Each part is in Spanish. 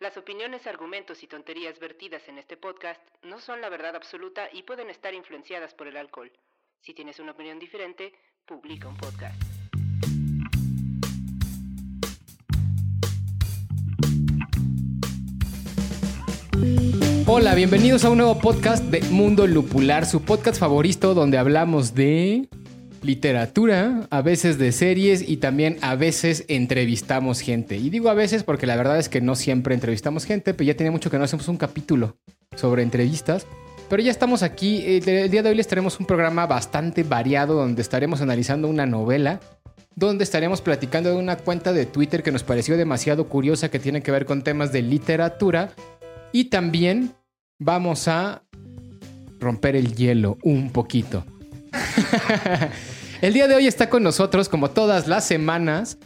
Las opiniones, argumentos y tonterías vertidas en este podcast no son la verdad absoluta y pueden estar influenciadas por el alcohol. Si tienes una opinión diferente, publica un podcast. Hola, bienvenidos a un nuevo podcast de Mundo Lupular, su podcast favorito donde hablamos de literatura, a veces de series y también a veces entrevistamos gente. Y digo a veces porque la verdad es que no siempre entrevistamos gente, pero ya tenía mucho que no hacemos un capítulo sobre entrevistas. Pero ya estamos aquí. Eh, El día de hoy les tenemos un programa bastante variado donde estaremos analizando una novela, donde estaremos platicando de una cuenta de Twitter que nos pareció demasiado curiosa que tiene que ver con temas de literatura. Y también vamos a romper el hielo un poquito. el día de hoy está con nosotros, como todas las semanas,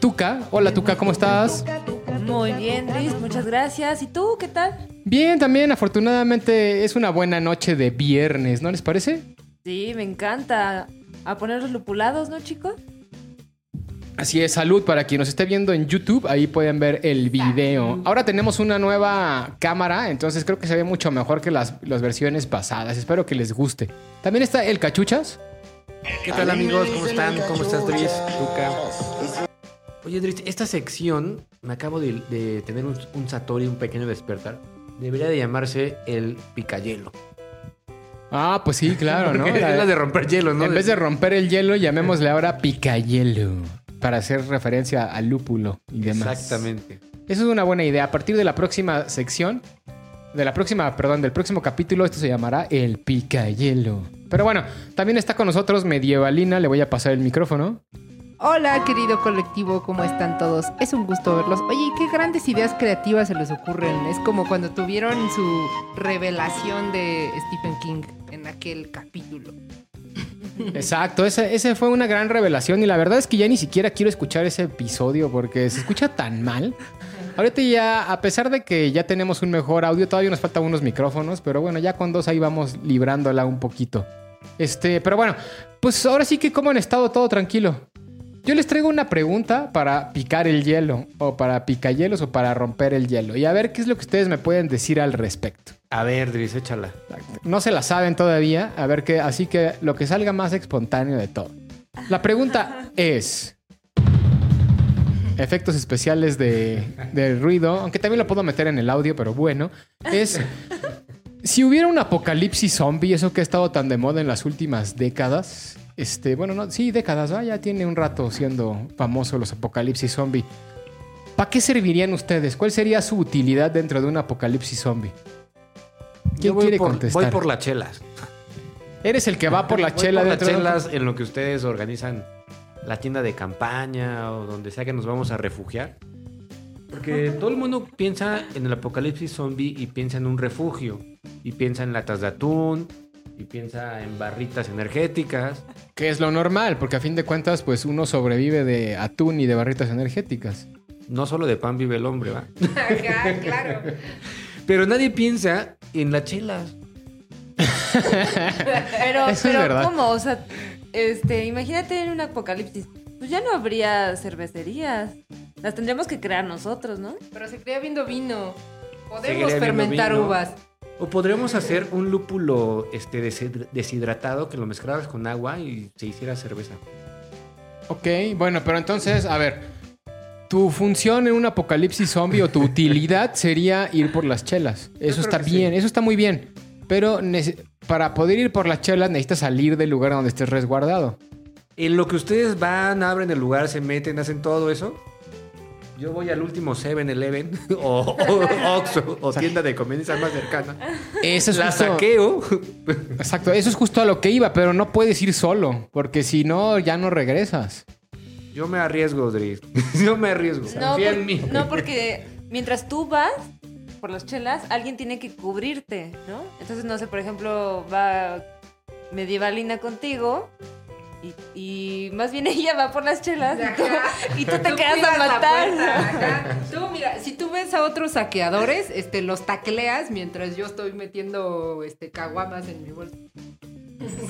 Tuca. Hola Tuca, ¿cómo estás? Muy bien, Luis, muchas gracias. ¿Y tú qué tal? Bien, también afortunadamente es una buena noche de viernes, ¿no les parece? Sí, me encanta. A poner los lupulados, ¿no, chicos? Así es, salud para quien nos esté viendo en YouTube, ahí pueden ver el video. Ahora tenemos una nueva cámara, entonces creo que se ve mucho mejor que las, las versiones pasadas. Espero que les guste. También está el Cachuchas. ¿Qué tal amigos? ¿Cómo están? ¿Cómo estás, Dries? Tuca. Oye, Dries, esta sección, me acabo de, de tener un, un Satori, un pequeño despertar. Debería de llamarse el picayelo. Ah, pues sí, claro, ¿no? Porque es la de romper hielo, ¿no? En vez de romper el hielo, llamémosle ahora picayelo. Para hacer referencia al lúpulo y demás. Exactamente. Eso es una buena idea. A partir de la próxima sección, de la próxima, perdón, del próximo capítulo, esto se llamará el picayelo. Pero bueno, también está con nosotros Medievalina. Le voy a pasar el micrófono. Hola, querido colectivo, ¿cómo están todos? Es un gusto verlos. Oye, qué grandes ideas creativas se les ocurren. Es como cuando tuvieron su revelación de Stephen King en aquel capítulo. Exacto, ese, fue una gran revelación y la verdad es que ya ni siquiera quiero escuchar ese episodio porque se escucha tan mal. Ahorita ya, a pesar de que ya tenemos un mejor audio, todavía nos faltan unos micrófonos, pero bueno, ya con dos ahí vamos librándola un poquito. Este, pero bueno, pues ahora sí que como han estado todo tranquilo. Yo les traigo una pregunta para picar el hielo, o para picahielos, o para romper el hielo. Y a ver qué es lo que ustedes me pueden decir al respecto. A ver, Dries, échala. No se la saben todavía, a ver qué, así que lo que salga más espontáneo de todo. La pregunta es: efectos especiales de, ruido, aunque también lo puedo meter en el audio, pero bueno, es si hubiera un apocalipsis zombie, eso que ha estado tan de moda en las últimas décadas, este, bueno, no, sí, décadas, ¿va? ya tiene un rato siendo famoso los apocalipsis zombie. ¿Para qué servirían ustedes? ¿Cuál sería su utilidad dentro de un apocalipsis zombie? Yo ¿Quién voy quiere por, contestar? Voy por las chelas. Eres el que va por la Voy chela por las chelas en lo que ustedes organizan la tienda de campaña o donde sea que nos vamos a refugiar. Porque todo el mundo piensa en el apocalipsis zombie y piensa en un refugio. Y piensa en latas de atún. Y piensa en barritas energéticas. Que es lo normal, porque a fin de cuentas, pues uno sobrevive de atún y de barritas energéticas. No solo de pan vive el hombre, ¿va? Ajá, claro. Pero nadie piensa en las chelas. Pero, Eso es pero verdad. ¿cómo? O sea, este, imagínate en un apocalipsis. Pues ya no habría cervecerías. Las tendríamos que crear nosotros, ¿no? Pero se crea viendo vino. Podemos fermentar vino. uvas. O podríamos hacer un lúpulo este, deshid- deshidratado que lo mezclaras con agua y se hiciera cerveza. Ok, bueno, pero entonces, a ver, tu función en un apocalipsis zombie o tu utilidad sería ir por las chelas. Eso está bien, sí. eso está muy bien. Pero para poder ir por las chelas necesitas salir del lugar donde estés resguardado. En lo que ustedes van, abren el lugar, se meten, hacen todo eso. Yo voy al último 7-Eleven o, o Oxxo o tienda de conveniencia más cercana. Eso es La justo- saqueo. Exacto, eso es justo a lo que iba, pero no puedes ir solo, porque si no, ya no regresas. Yo me arriesgo, Dries. Yo me arriesgo. No, Confía por- en mí. no, porque mientras tú vas, por las chelas, alguien tiene que cubrirte, ¿no? Entonces, no sé, por ejemplo, va medievalina contigo. Y, y más bien ella va por las chelas y tú, y tú te Tú quedas a matar. puerta. Tú, mira, si tú ves a otros saqueadores, este, los tacleas mientras yo estoy metiendo este, caguamas en mi bolsa.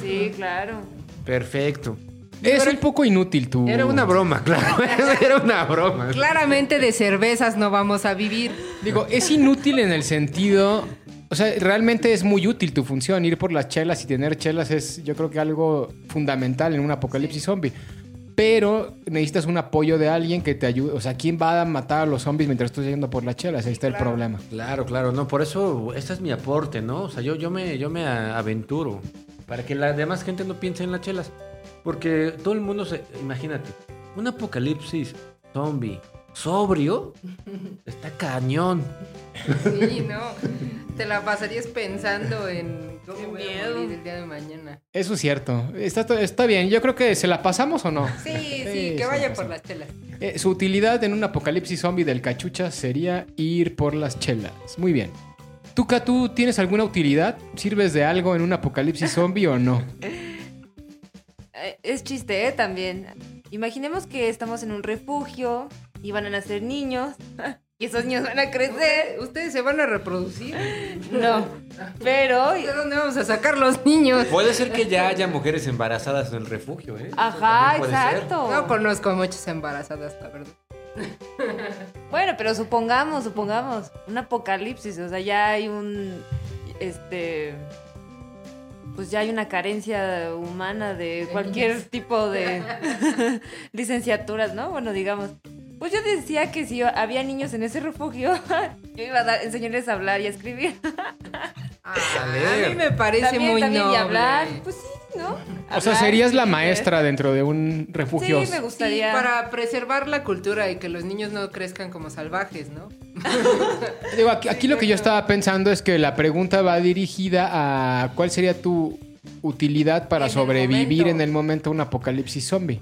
Sí, claro. Perfecto. Es un poco inútil tú. Era una broma, claro. Era una broma. Claramente de cervezas no vamos a vivir. Digo, es inútil en el sentido. O sea, realmente es muy útil tu función. Ir por las chelas y tener chelas es, yo creo que algo fundamental en un apocalipsis zombie. Pero necesitas un apoyo de alguien que te ayude. O sea, ¿quién va a matar a los zombies mientras tú estás yendo por las chelas? Ahí está el problema. Claro, claro, no, por eso este es mi aporte, ¿no? O sea, yo, yo, me, yo me aventuro para que la demás gente no piense en las chelas. Porque todo el mundo se. Imagínate, un apocalipsis zombie sobrio está cañón. Sí, no. Te la pasarías pensando en cómo Qué voy a morir el día de mañana. Eso es cierto. Está, está bien. Yo creo que se la pasamos o no. Sí, sí, Sí, que vaya por las chelas. Eh, su utilidad en un apocalipsis zombie del cachucha sería ir por las chelas. Muy bien. ¿tú tienes alguna utilidad? ¿Sirves de algo en un apocalipsis zombie o no? Eh, Es chiste, ¿eh? También. Imaginemos que estamos en un refugio y van a nacer niños. Y esos niños van a crecer. ¿Ustedes se van a reproducir? No. Pero. ¿De dónde vamos a sacar los niños? Puede ser que ya haya mujeres embarazadas en el refugio, ¿eh? Ajá, ser. exacto. No conozco a muchas embarazadas, la verdad. Bueno, pero supongamos, supongamos. Un apocalipsis. O sea, ya hay un. Este. Pues ya hay una carencia humana de cualquier tipo de licenciaturas, ¿no? Bueno, digamos. Pues yo decía que si había niños en ese refugio, yo iba a dar- enseñarles a hablar y a escribir. Ah, A a mí me parece también, muy también, y noble. hablar. Pues sí, ¿no? O sea, serías la maestra dentro de un refugio. Sí, me Sí, gustaría. para preservar la cultura y que los niños no crezcan como salvajes, ¿no? Digo, aquí, aquí lo que yo estaba pensando es que la pregunta va dirigida a cuál sería tu utilidad para En sobrevivir en el momento de un apocalipsis zombie.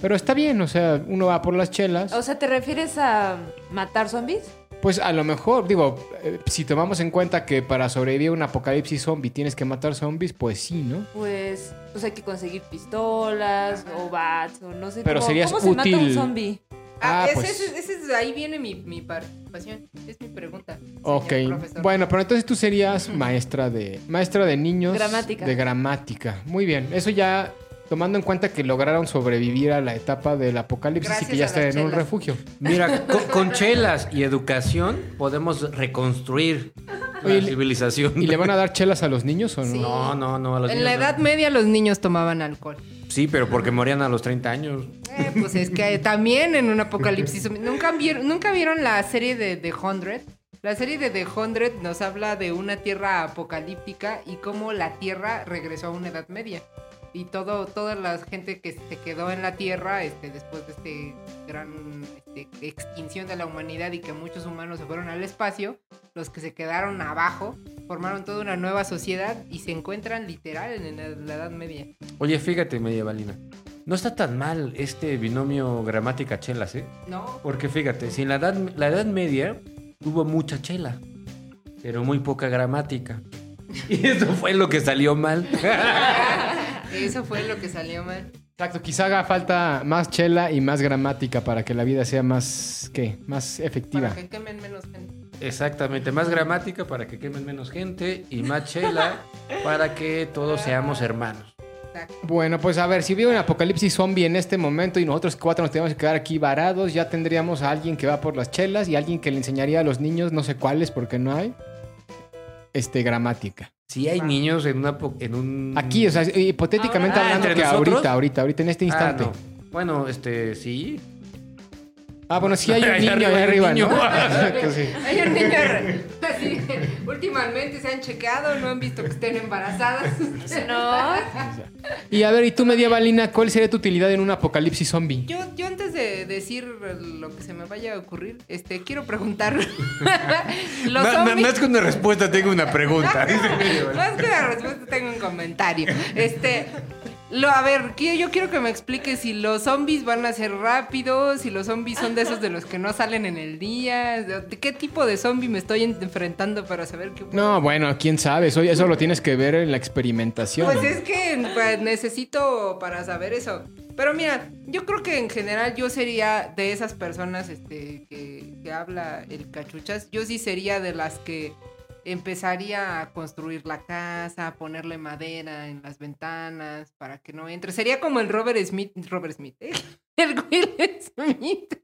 Pero está bien, o sea, uno va por las chelas. O sea, ¿te refieres a matar zombies? Pues a lo mejor, digo, eh, si tomamos en cuenta que para sobrevivir a un apocalipsis zombie tienes que matar zombies, pues sí, ¿no? Pues, pues hay que conseguir pistolas o bats o no sé Pero cómo, serías ¿cómo se mata un útil. zombie. Ah, Ah, ese, pues. ese- ese es- ahí viene mi, mi participación. Es mi pregunta. Ok, profesor. bueno, pero entonces tú serías maestra de maestra de niños Gramática. de gramática. Muy bien, eso ya tomando en cuenta que lograron sobrevivir a la etapa del apocalipsis y que ya están en un refugio. Mira, con, con chelas y educación podemos reconstruir Oye, la civilización. ¿Y le van a dar chelas a los niños o no? Sí. No, no, no. A los En niños la no. Edad Media los niños tomaban alcohol. Sí, pero porque morían a los 30 años. Eh, pues es que también en un apocalipsis. ¿Nunca vieron, ¿Nunca vieron la serie de The Hundred? La serie de The Hundred nos habla de una tierra apocalíptica y cómo la tierra regresó a una edad media. Y todo, toda la gente que se quedó en la tierra este, después de este gran este, extinción de la humanidad y que muchos humanos se fueron al espacio, los que se quedaron abajo formaron toda una nueva sociedad y se encuentran literal en la, la edad media. Oye, fíjate, medievalina. No está tan mal este binomio gramática-chelas, ¿eh? ¿No? Porque fíjate, si en la edad, la edad media hubo mucha chela, pero muy poca gramática. Y eso fue lo que salió mal. Eso fue lo que salió mal. Exacto, quizá haga falta más chela y más gramática para que la vida sea más, ¿qué? Más efectiva. Para que quemen menos gente. Exactamente, más gramática para que quemen menos gente y más chela para que todos seamos hermanos. Exacto. Bueno, pues a ver, si hubiera un apocalipsis zombie en este momento y nosotros cuatro nos tenemos que quedar aquí varados, ya tendríamos a alguien que va por las chelas y alguien que le enseñaría a los niños, no sé cuáles porque no hay, este, gramática. Si hay niños en, una, po- en un... Aquí, o sea, hipotéticamente Ahora. hablando Ah, que ahorita, ahorita, ahorita en este Ah, instante. no. Bueno, este, sí. Ah, bueno, sí hay un niño arriba allá hay un arriba, niño. ¿no? Exacto, sí. Hay un niño así, últimamente se han checado, no han visto que estén embarazadas. No. Y a ver, ¿y tú, medievalina, cuál sería tu utilidad en un apocalipsis zombie? Yo, yo antes de decir lo que se me vaya a ocurrir, este, quiero preguntar. Los que una respuesta, tengo una pregunta. Más que la respuesta tengo un comentario. Este, Lo, a ver, yo quiero que me expliques si los zombies van a ser rápidos, si los zombies son de esos de los que no salen en el día, de, qué tipo de zombie me estoy en- enfrentando para saber qué... No, bueno, quién sabe. Eso, eso lo tienes que ver en la experimentación. Pues es que pues, necesito para saber eso. Pero mira, yo creo que en general yo sería de esas personas este, que, que habla el cachuchas. Yo sí sería de las que empezaría a construir la casa, a ponerle madera en las ventanas para que no entre. Sería como el Robert Smith, Robert Smith, ¿eh? el Will Smith,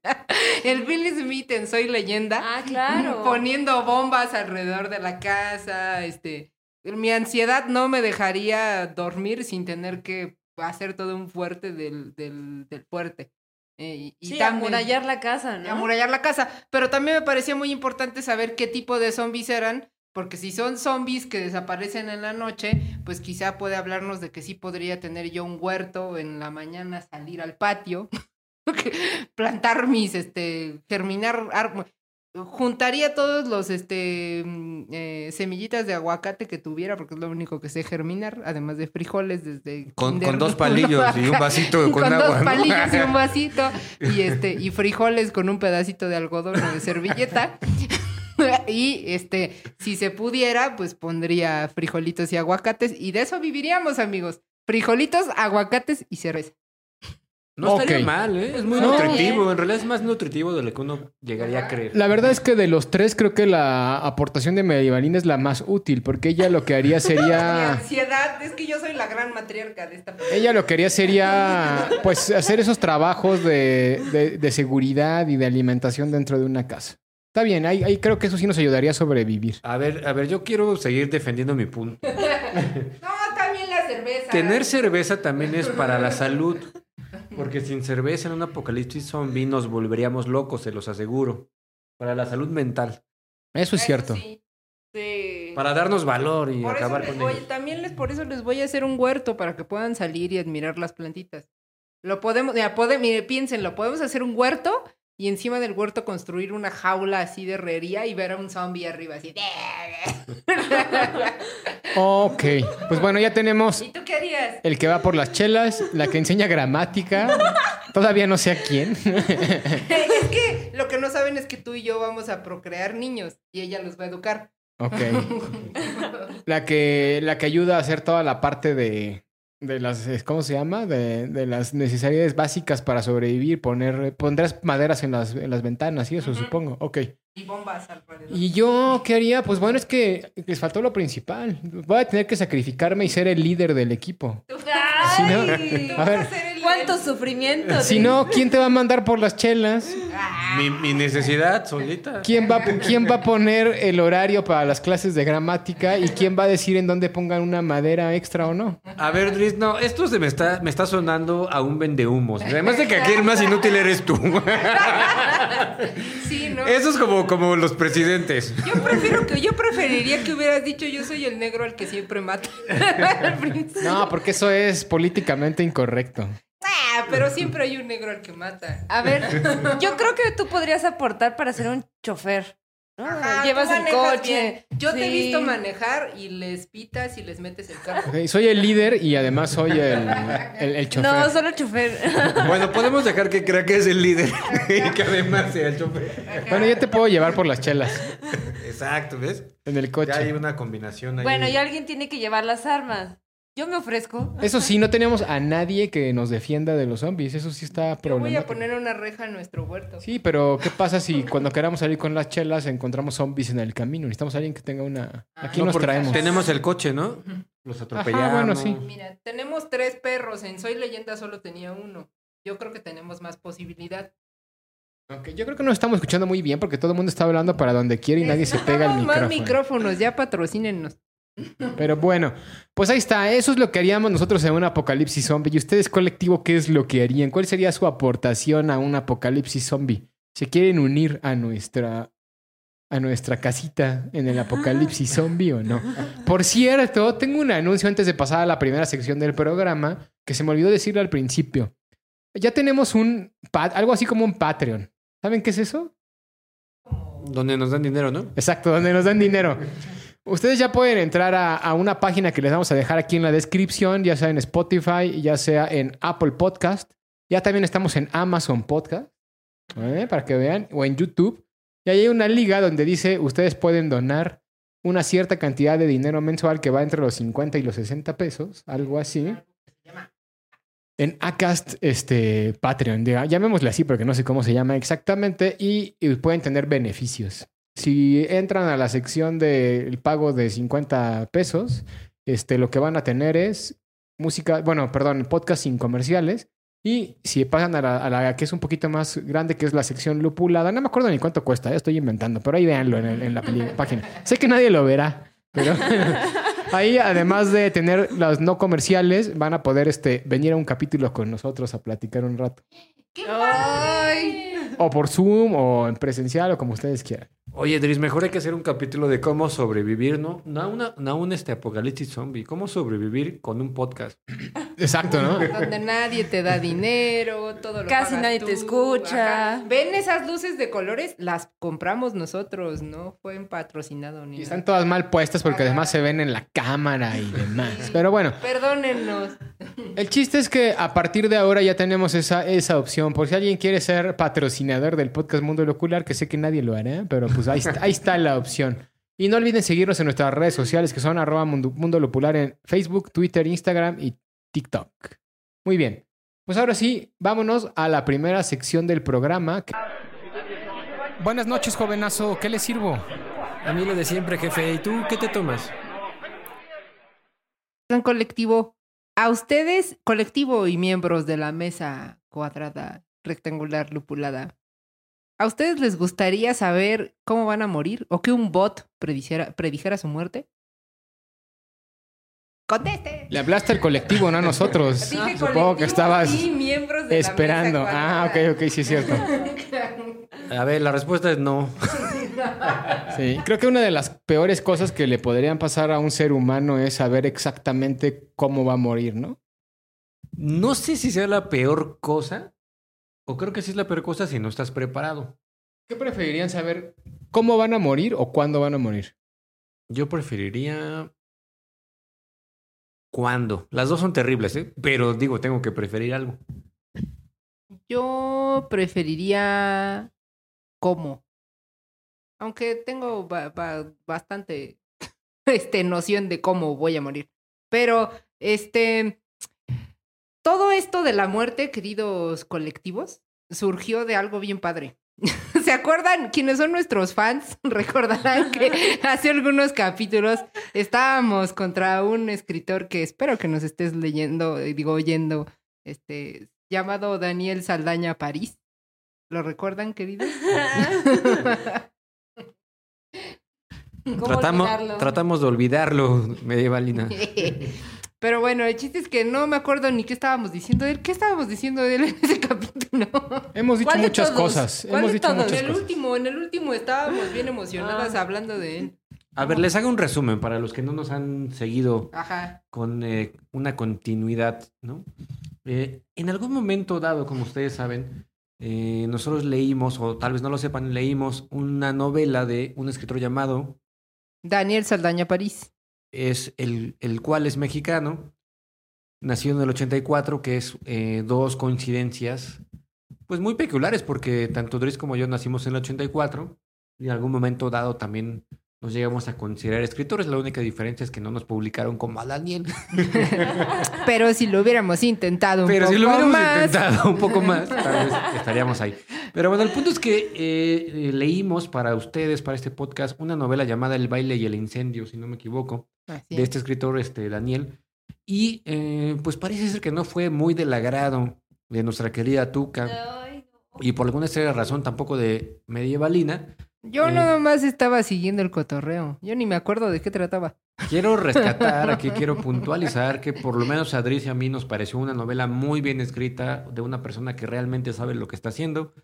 el Will Smith en Soy Leyenda. Ah, claro. Poniendo bombas alrededor de la casa, este... Mi ansiedad no me dejaría dormir sin tener que hacer todo un fuerte del, del, del fuerte. Eh, y, Sí, también- amurallar la casa, ¿no? amurallar la casa. Pero también me parecía muy importante saber qué tipo de zombies eran, porque si son zombies que desaparecen en la noche, pues quizá puede hablarnos de que sí podría tener yo un huerto en la mañana, salir al patio, plantar mis, este, germinar, ar- juntaría todos los, este, mm, eh, semillitas de aguacate que tuviera, porque es lo único que sé germinar, además de frijoles desde Con, con dos palillos y un vasito con, con agua. dos ¿no? palillos y un vasito y este y frijoles con un pedacito de algodón o de servilleta y este si se pudiera pues pondría frijolitos y aguacates y de eso viviríamos amigos frijolitos aguacates y cerveza No estaría Ok. mal, ¿eh? Es muy No. nutritivo. En realidad es más nutritivo de lo que uno llegaría a creer. La verdad es que de los tres creo que la aportación de Medievalina es la más útil, porque ella lo que haría mi sería... ansiedad es que yo soy la gran matriarca de esta Ella lo que haría sería, pues, hacer esos trabajos de, de- de seguridad y de alimentación dentro de una casa. Está bien, ahí, ahí creo que eso sí nos ayudaría a sobrevivir. A ver, a ver, yo quiero seguir defendiendo mi punto. no también la cerveza Tener cerveza también es para la salud. Porque sin cerveza en un apocalipsis zombie nos volveríamos locos, se los aseguro. Para la salud mental. Eso es Eso cierto. sí. Sí. Para darnos valor y Por acabar con voy- ellos. también les por eso les voy a hacer un huerto para que puedan salir y admirar las plantitas. Lo podemos, ya, pode- mire, piénsenlo, podemos hacer un huerto y encima del huerto construir una jaula así de herrería y ver a un zombie arriba así. Ok, pues bueno, ya tenemos ¿Y tú qué harías? el que va por las chelas, la que enseña gramática, todavía no sé a quién. es que lo que no saben es que tú y yo vamos a procrear niños y ella los va a educar. Ok. La que, la que ayuda a hacer toda la parte de, de las, ¿cómo se llama? De, de las necesidades básicas para sobrevivir, poner, pondrás maderas en las, en las ventanas y eso, supongo. Ok. Y bombas alrededor. ¿Y yo qué haría? Pues bueno, es que les faltó lo principal. Voy a tener que sacrificarme y ser el líder del equipo. Si no- a ver. Ser el- ¿Cuánto sufrimiento? Si no, ¿quién te va a mandar por las chelas? Mi, mi necesidad solita. ¿Quién va, ¿Quién va a poner el horario para las clases de gramática? ¿Y quién va a decir en dónde pongan una madera extra o no? A ver, Dries, no, esto se me está, me está sonando a un vendehumos. Además de que aquí el más inútil eres tú. sí, ¿no? Eso es como, como los presidentes. Yo prefiero que yo preferiría que hubieras dicho yo soy el negro al que siempre mata. No, porque eso es políticamente incorrecto. Ah, pero siempre hay un negro al que mata. A ver, yo creo que tú podrías aportar para ser un chofer. ¿no? Ajá, Llevas el coche. bien. Yo te he visto manejar y les pitas y les metes el carro. Soy el líder y además soy el, el, el chofer. No, solo chofer. Bueno, podemos dejar que crea que es el líder y que además sea el chofer. Bueno, yo te puedo llevar por las chelas Exacto, ¿ves? en el Ya hay coche. una combinación ahí. bueno, y alguien tiene que llevar las armas. Yo me ofrezco. Eso sí, no tenemos a nadie que nos defienda de los zombies. Eso sí está Yo voy a problemático. poner una reja en nuestro huerto. Sí, pero ¿qué pasa si cuando queramos salir con las chelas encontramos zombies en el camino? Necesitamos a alguien que tenga una... Aquí No, nos traemos. Tenemos el coche, ¿no? Los atropellamos. bueno, sí. Mira, tenemos tres perros. En Soy Leyenda solo tenía uno. Yo creo que tenemos más posibilidad. Ok, yo creo que nos estamos escuchando muy bien porque todo el mundo está hablando para donde quiere y nadie se pega al Necesitamos más micrófono. micrófonos, ya patrocínenos. Pero bueno, pues ahí está. Eso es lo que haríamos nosotros en un apocalipsis zombie. ¿Y ustedes, colectivo, qué es lo que harían? ¿Cuál sería su aportación a un apocalipsis zombie? ¿Se quieren unir a nuestra a nuestra casita en el apocalipsis zombie o no? Por cierto, tengo un anuncio antes de pasar a la primera sección del programa que se me olvidó decirle al principio. Ya tenemos un algo así como un Patreon. ¿Saben qué es eso? Donde nos dan dinero, ¿no? Exacto, donde nos dan dinero. Ustedes ya pueden entrar a, una página que les vamos a dejar aquí en la descripción, ya sea en Spotify, ya sea en Apple Podcast. Ya también estamos en Amazon Podcast, ¿eh? para que vean, o en YouTube. Y ahí hay una liga donde dice ustedes pueden donar una cierta cantidad de dinero mensual que va entre los 50 y los 60 pesos, algo así. En Acast, este, Patreon, llamémosle así porque no sé cómo se llama exactamente, y, y pueden tener beneficios. Si entran a la sección del pago de 50 pesos, este, lo que van a tener es música, bueno, perdón, podcast sin comerciales. Y si pasan a la, a la que es un poquito más grande, que es la sección lupulada, no me acuerdo ni cuánto cuesta, estoy inventando, pero ahí véanlo en, el- en la página. Sé que nadie lo verá, pero ahí además de tener los no comerciales, van a poder este, venir a un capítulo con nosotros a platicar un rato. ¡Ay! O por Zoom, o en presencial, o como ustedes quieran. Oye, Dris, mejor hay que hacer un capítulo de cómo sobrevivir, ¿no? No a, una, no a un este apocalipsis zombie. ¿Cómo sobrevivir con un podcast? Exacto, ¿no? Donde nadie te da dinero, todo lo Casi pagas nadie tú, te escucha. ajá. ¿Ven esas luces de colores? Las compramos nosotros, no fue patrocinado ni Y están nada. todas mal puestas porque además se ven en la cámara y demás. Pero bueno, Perdónennos. El chiste es que a partir de ahora ya tenemos esa, esa opción. Por si alguien quiere ser patrocinador del podcast Mundo Locular, que sé que nadie lo hará, pero pues ahí, está- ahí está la opción. Y no olviden seguirnos en nuestras redes sociales que son arroba mundo, Mundo Locular en Facebook, Twitter, Instagram y TikTok. Muy bien. Pues ahora sí, vámonos a la primera sección del programa. que- Buenas noches, jovenazo. ¿Qué le sirvo? A mí lo de siempre, jefe. ¿Y tú qué te tomas? Colectivo. A ustedes, colectivo y miembros de la mesa cuadrada, rectangular, lupulada. ¿A ustedes les gustaría saber cómo van a morir? ¿O que un bot predijera, predijera su muerte? ¡Conteste! Le hablaste al colectivo, no a nosotros. Dije Supongo que estabas y miembros de la esperando. mesa Ah, ok, ok, sí es cierto. A ver, la respuesta es no. Sí, creo que una de las peores cosas que le podrían pasar a un ser humano es saber exactamente cómo va a morir, ¿no? No sé si sea la peor cosa, o creo que sí es la peor cosa si no estás preparado. ¿Qué preferirían saber? ¿Cómo van a morir o cuándo van a morir? Yo preferiría... ¿Cuándo? Las dos son terribles, ¿eh? Pero digo, tengo que preferir algo. Yo preferiría cómo. Aunque tengo ba- ba- bastante este, noción de cómo voy a morir. Pero, este. Todo esto de la muerte, queridos colectivos, surgió de algo bien padre. ¿Se acuerdan? Quienes son nuestros fans recordarán que hace algunos capítulos estábamos contra un escritor que espero que nos estés leyendo, eh, digo, oyendo, este, llamado Daniel Saldaña París. ¿Lo recuerdan, queridos? ¿Cómo Tratamos, olvidarlo? tratamos de olvidarlo, medievalina. Pero bueno, el chiste es que no me acuerdo ni qué estábamos diciendo de él. ¿Qué estábamos diciendo de él en ese capítulo? Hemos dicho ¿Cuál de muchas todos? cosas. ¿Cuál Hemos de dicho todos? En el cosas. último, en el último estábamos bien emocionadas Ah. hablando de él. A ver, les hago un resumen para los que no nos han seguido Ajá. con eh, una continuidad, ¿no? Eh, en algún momento dado, como ustedes saben, eh, nosotros leímos, o tal vez no lo sepan, leímos una novela de un escritor llamado, Daniel Saldaña París. es el, el cual es mexicano, nació en el 84, que es eh, dos coincidencias, pues muy peculiares, porque tanto Dries como yo nacimos en el 84, y en algún momento dado también nos llegamos a considerar escritores, la única diferencia es que no nos publicaron como a Daniel. Pero si lo hubiéramos intentado un Pero poco si lo hubiéramos más. intentado un poco más, tal vez estaríamos ahí. Pero bueno, el punto es que eh, eh, leímos para ustedes, para este podcast, una novela llamada El baile y el incendio, si no me equivoco, Así de es. este escritor, este Daniel. Y eh, pues parece ser que no fue muy del agrado de nuestra querida Tuca. Ay, no. Y por alguna extraña razón tampoco de Medievalina. Yo Eh. nada más estaba siguiendo el cotorreo. Yo ni me acuerdo de qué trataba. Quiero rescatar, aquí quiero puntualizar que por lo menos a y a mí nos pareció una novela muy bien escrita de una persona que realmente sabe lo que está haciendo,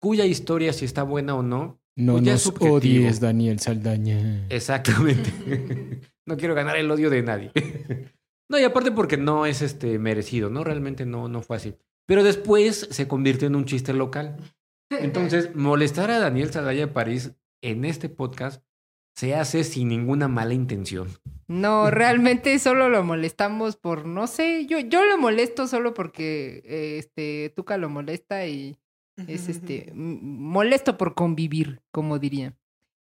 cuya historia, si está buena o no, No Pues ya es nos subjetivo. odies, Daniel Saldaña. exactamente. no quiero ganar el odio de nadie. no, y aparte porque no es este merecido, ¿no? Realmente no, no fue así. Pero después se convirtió en un chiste local. Entonces, molestar a Daniel Salaya de París en este podcast se hace sin ninguna mala intención. No, realmente solo lo molestamos por, no sé, yo, yo lo molesto solo porque eh, este Tuca lo molesta y es este molesto por convivir, como diría.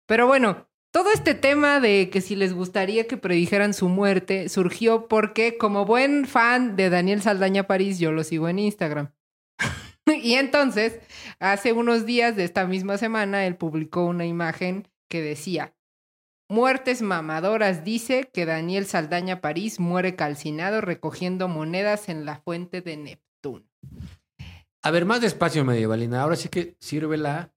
Pero bueno, todo este tema de que si les gustaría que predijeran su muerte surgió porque como buen fan de Daniel Saldaña París, yo lo sigo en Instagram. y entonces, hace unos días de esta misma semana, él publicó una imagen que decía, Muertes mamadoras dice que Daniel Saldaña París muere calcinado recogiendo monedas en la fuente de Neptuno. A ver, más despacio, medievalina. Ahora sí que sirve la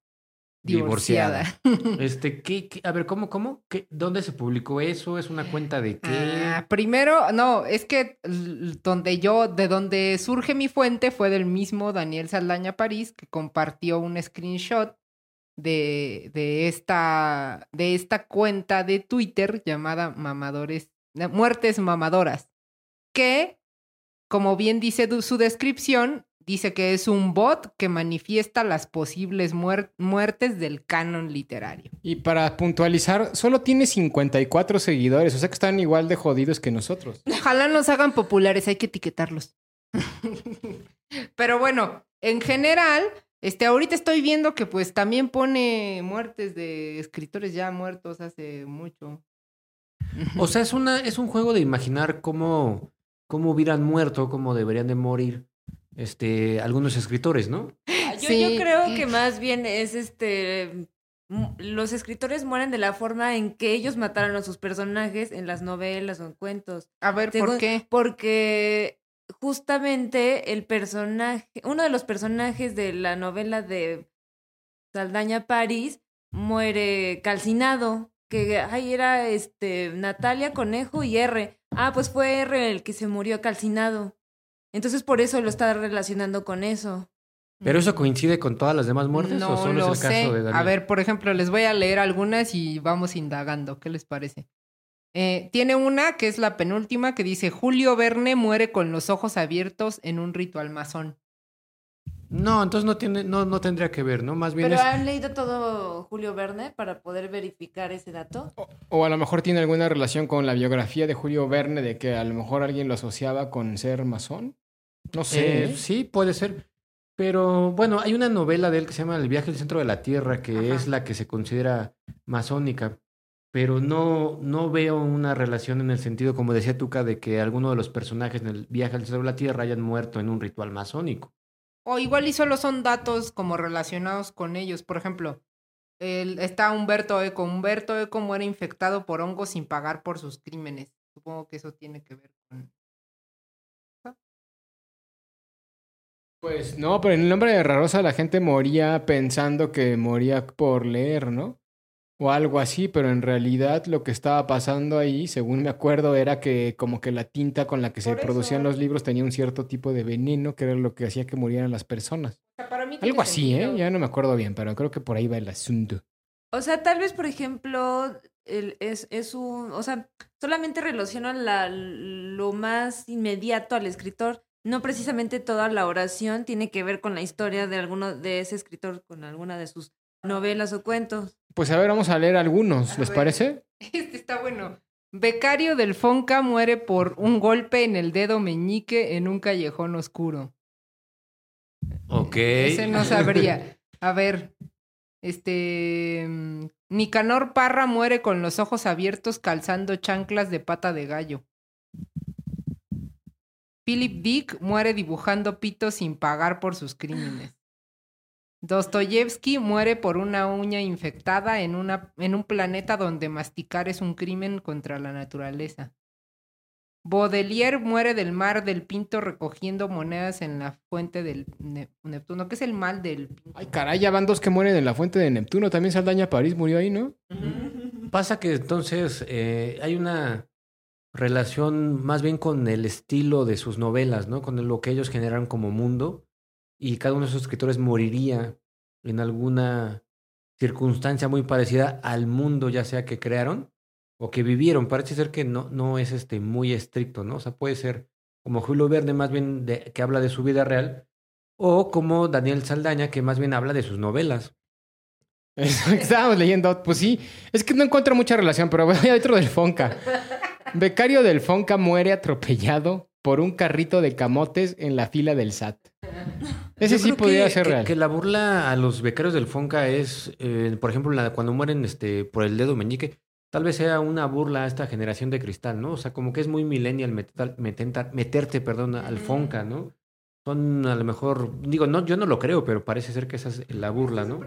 divorciada. Divorciada. Este, ¿qué, qué? A ver, ¿cómo, cómo? ¿Qué, ¿Dónde se publicó eso? ¿Es una cuenta de qué? Ah, primero, no, es que donde yo, de donde surge mi fuente fue del mismo Daniel Saldaña París, que compartió un screenshot de, de, esta, de esta cuenta de Twitter llamada Mamadores, Muertes Mamadoras, que, como bien dice su descripción, dice que es un bot que manifiesta las posibles muer- muertes del canon literario. Y para puntualizar, solo tiene 54 seguidores, o sea que están igual de jodidos que nosotros. Ojalá nos hagan populares, hay que etiquetarlos. Pero bueno, en general, este, ahorita estoy viendo que pues también pone muertes de escritores ya muertos hace mucho. O sea, es, una, es un juego de imaginar cómo, cómo hubieran muerto, cómo deberían de morir este, algunos escritores, ¿no? Ah, Yo, Sí. yo creo que más bien es este. m- Los escritores mueren de la forma en que ellos mataron a sus personajes en las novelas o en cuentos. A ver, ¿por qué? Porque justamente el personaje, uno de los personajes de la novela de Saldaña París muere calcinado. Que ahí era este Natalia, Conejo y R. Ah, pues fue R el que se murió calcinado. Entonces por eso lo está relacionando con eso. ¿Pero eso coincide con todas las demás muertes no o solo lo es el sé. caso de Daniel? A ver, por ejemplo, les voy a leer algunas y vamos indagando. ¿Qué les parece? Eh, tiene una que es la penúltima que dice Julio Verne muere con los ojos abiertos en un ritual masón. No, entonces no tiene, no, no tendría que ver, ¿no? Más bien Pero es. han leído todo Julio Verne para poder verificar ese dato. O a lo mejor tiene alguna relación con la biografía de Julio Verne, de que a lo mejor alguien lo asociaba con ser masón. No sé. Sí, puede ser. Pero bueno, hay una novela de él que se llama El viaje al centro de la Tierra, que Ajá. es la que se considera masónica. Pero no, no veo una relación en el sentido, como decía Tuca, de que alguno de los personajes en el viaje al centro de la Tierra hayan muerto en un ritual masónico. O igual y solo son datos como relacionados con ellos. Por ejemplo, el- está Humberto Eco. Humberto Eco muere infectado por hongos sin pagar por sus crímenes. Supongo que eso tiene que ver con... Pues no, pero en el nombre de Rarosa la gente moría pensando que moría por leer, ¿no? O algo así, pero en realidad lo que estaba pasando ahí, según me acuerdo, era que como que la tinta con la que se eso. producían los libros tenía un cierto tipo de veneno, que era lo que hacía que murieran las personas. O sea, para mí tiene Algo así, ¿eh? Ya no me acuerdo bien, pero creo que por ahí va el asunto. O sea, tal vez, por ejemplo, el- es, es un. O sea, solamente relacionan la, lo más inmediato al escritor. No precisamente toda la oración tiene que ver con la historia de alguno de ese escritor, con alguna de sus novelas o cuentos. Pues a ver, vamos a leer algunos, A ¿les ver. parece? Este está bueno. Becario del Fonca muere por un golpe en el dedo meñique en un callejón oscuro. Ok. Ese no sabría. A ver, este... mm, Nicanor Parra muere con los ojos abiertos calzando chanclas de pata de gallo. Philip Dick muere dibujando pitos sin pagar por sus crímenes. Dostoyevsky muere por una uña infectada en, una, en un planeta donde masticar es un crimen contra la naturaleza. Baudelaire muere del mar del Pinto recogiendo monedas en la fuente del Ne- Neptuno. ¿Qué es el mal del Pinto? Ay, caray, ya van dos que mueren en la fuente de Neptuno. También Saldaña París murió ahí, ¿no? Pasa que entonces eh, hay una relación más bien con el estilo de sus novelas, ¿no? Con lo que ellos generan como mundo. Y cada uno de esos escritores moriría en alguna circunstancia muy parecida al mundo, ya sea que crearon o que vivieron. Parece ser que no, no es este muy estricto, ¿no? O sea, puede ser como Julio Verne, más bien que habla de su vida real, o como Daniel Saldaña, que más bien habla de sus novelas. Estábamos leyendo, pues sí, es que no encuentro mucha relación, pero hay otro del Fonca. Becario del Fonca muere atropellado por un carrito de camotes en la fila del SAT. Ese Yo sí podría que- ser real. Que la burla a los becarios del Fonca es, eh, por ejemplo, la- cuando mueren este, por el dedo meñique, tal vez sea una burla a esta generación de cristal, ¿no? O sea, como que es muy millennial metenta- meterte, perdón, al Fonca, ¿no? Son a lo mejor, digo, no, yo no lo creo, pero parece ser que esa es la burla, ¿no?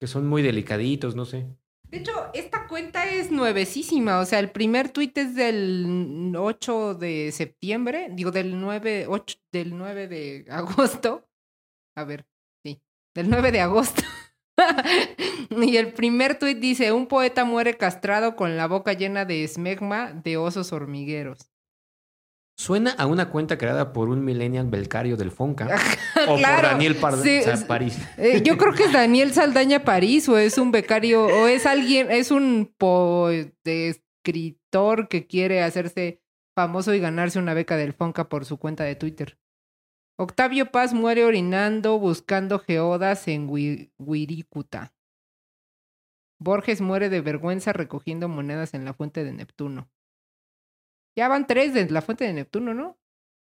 Que son muy delicaditos, no sé. De hecho, esta cuenta es nuevecísima. O sea, el primer tuit es del 8 de septiembre. Digo, del 9, 8, del 9 de agosto. A ver, sí. Del 9 de agosto. y el primer tuit dice, un poeta muere castrado con la boca llena de esmegma de osos hormigueros. Suena a una cuenta creada por un millennial belcario del Fonca o Claro, por Daniel Par- sí, o sea, es- París. Eh, yo creo que es Daniel Saldaña París o es un becario o es alguien, es un po de escritor que quiere hacerse famoso y ganarse una beca del Fonca por su cuenta de Twitter. Octavio Paz muere orinando buscando geodas en Wirikuta. Borges muere de vergüenza recogiendo monedas en la fuente de Neptuno. Ya van tres de la fuente de Neptuno, ¿no?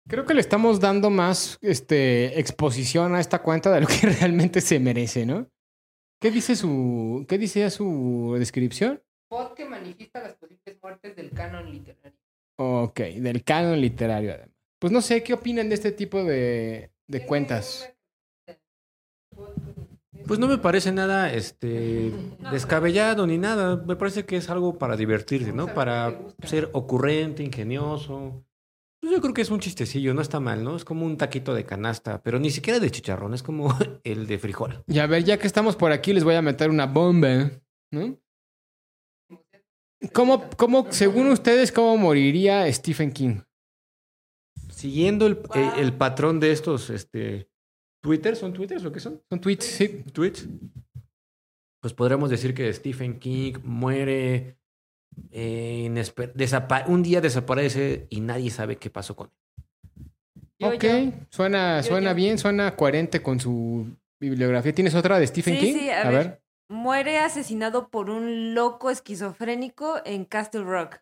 Creo que le estamos dando más este, exposición a esta cuenta de lo que realmente se merece, ¿no? ¿Qué dice su, qué dice su descripción? Pod que manifiesta las posibles muertes del canon literario. Ok, del canon literario además. Pues no sé, ¿qué opinan de este tipo de, de cuentas? Pues no me parece nada este descabellado ni nada. Me parece que es algo para divertirse, ¿no? Para ser ocurrente, ingenioso. Pues yo creo que es un chistecillo, no está mal, ¿no? Es como un taquito de canasta, pero ni siquiera de chicharrón, es como el de frijol. Y a ver, ya que estamos por aquí, les voy a meter una bomba, ¿no? ¿Cómo, cómo, según ustedes, cómo moriría Stephen King? Siguiendo el, eh, el patrón de estos, este, Twitter, ¿son Twitters o qué son? Son tweets, sí. Tweets. Pues podríamos decir que Stephen King muere, eh, un día desaparece y nadie sabe qué pasó con él. Yo, ok, yo. suena, Yo, suena yo. bien, suena coherente con su bibliografía. ¿Tienes otra de Stephen Sí, King? sí, a ver. Muere asesinado por un loco esquizofrénico en Castle Rock.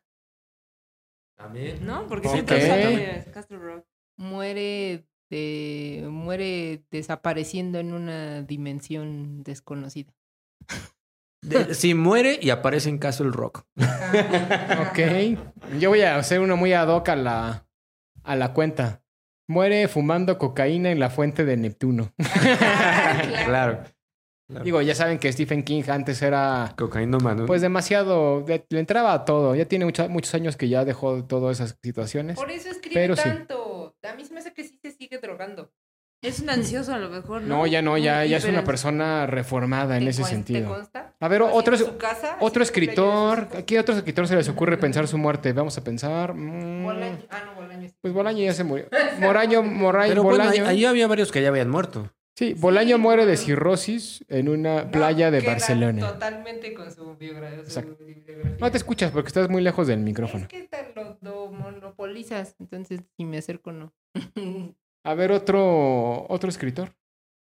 También. ¿No? Porque Ok. siempre Castle Rock. muere de, muere desapareciendo en una dimensión desconocida. De- si muere y aparece en Castle Rock. Ok. Yo voy a hacer uno muy ad hoc a la, a la cuenta. Muere fumando cocaína en la fuente de Neptuno. claro. Digo, ya saben que Stephen King antes era Cocaína mano. pues demasiado, de- le entraba a todo. Ya tiene mucha- muchos años que ya dejó todas esas situaciones. Por eso escribe Pero sí. A mí se me hace que sí se sigue drogando. Es un ansioso a lo mejor, ¿no? No, ya no, ya, ya es una persona reformada en ¿Te ese sentido. consta? A ver, otro, casa, otro escritor. sus ¿A qué otro escritor se les ocurre pensar su muerte? Vamos a pensar. mm. Bolaño- Ah, no, Bolaño sí. Pues Bolaño ya se murió. Moraño, Moraño, Pero bueno, ahí, Bolaño. ahí había varios que ya habían muerto. Sí, Bolaño Sí, muere de cirrosis en una No, playa de queda Barcelona. Totalmente con su biogra- su Exacto. bibliografía. No te escuchas porque estás muy lejos del micrófono. Es que te lo, lo monopolizas, entonces si me acerco no. A ver, otro, otro escritor.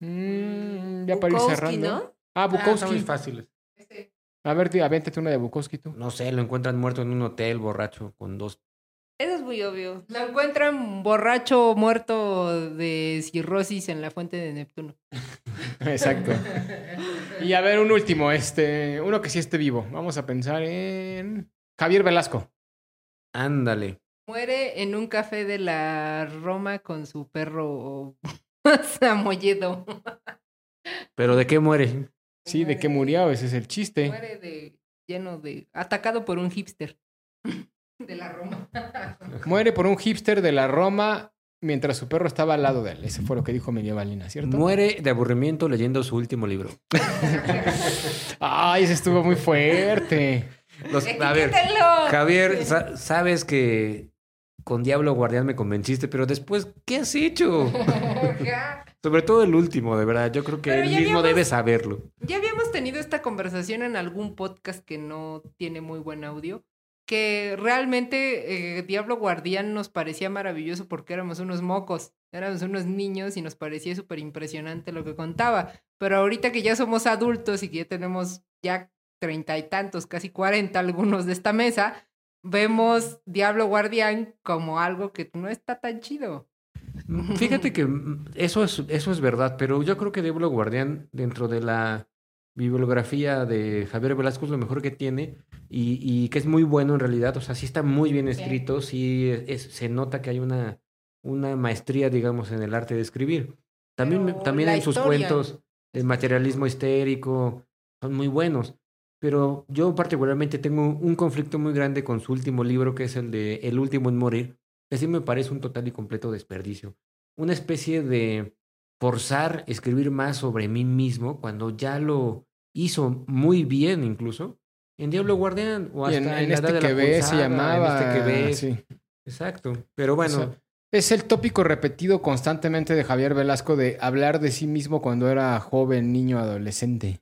Mm, ya para ir Bukowski, cerrando. ¿no? Ah, Ah, muy Bukowski. fácil. Ese. A ver, di- avéntate una de Bukowski tú. No sé, lo encuentran muerto en un hotel borracho con dos. Eso es muy obvio. Lo encuentran borracho muerto de cirrosis en la fuente de Neptuno. Exacto. Y a ver, un último, este, uno que sí esté vivo. Vamos a pensar en Javier Velasco. Ándale. Muere en un café de la Roma con su perro Samoyedo. ¿Pero de qué muere? Sí, ¿de qué murió? Ese es el chiste. Muere de lleno de atacado por un hipster de la Roma. Muere por un hipster de la Roma mientras su perro estaba al lado de él. Ese fue lo que dijo Medievalina, ¿cierto? Muere de aburrimiento leyendo su último libro. Ay, ese estuvo muy fuerte. Los- a ver. Javier, sa- sabes que con Diablo Guardián me convenciste, pero después, ¿qué has hecho? Sobre todo el último, de verdad. Yo creo que Pero él mismo habíamos- debe saberlo. Ya habíamos tenido esta conversación en algún podcast que no tiene muy buen audio, que realmente eh, Diablo Guardián nos parecía maravilloso porque éramos unos mocos. Éramos unos niños y nos parecía súper impresionante lo que contaba. Pero ahorita que ya somos adultos y que ya tenemos ya treinta y tantos, casi cuarenta algunos de esta mesa, vemos Diablo Guardián como algo que no está tan chido. Fíjate que mm, eso es, eso es verdad, pero yo creo que Diablo Guardián, dentro de la bibliografía de Javier Velasco, es lo mejor que tiene y, y que es muy bueno en realidad. O sea, sí está muy bien escrito, sí es- se nota que hay una, una maestría, digamos, en el arte de escribir. También, Pero también en sus historia- cuentos, el materialismo histérico, son muy buenos. Pero yo particularmente tengo un conflicto muy grande con su último libro, que es el de El último en morir, que sí me parece un total y completo desperdicio. Una especie de forzar escribir más sobre mí mismo cuando ya lo hizo muy bien incluso en Diablo Guardián o hasta en, en la este Edad de la que ves se Pulsada, en llamaba. este que ves. sí. Exacto. Pero bueno, O sea, es el tópico repetido constantemente de Javier Velasco de hablar de sí mismo cuando era joven, niño, adolescente.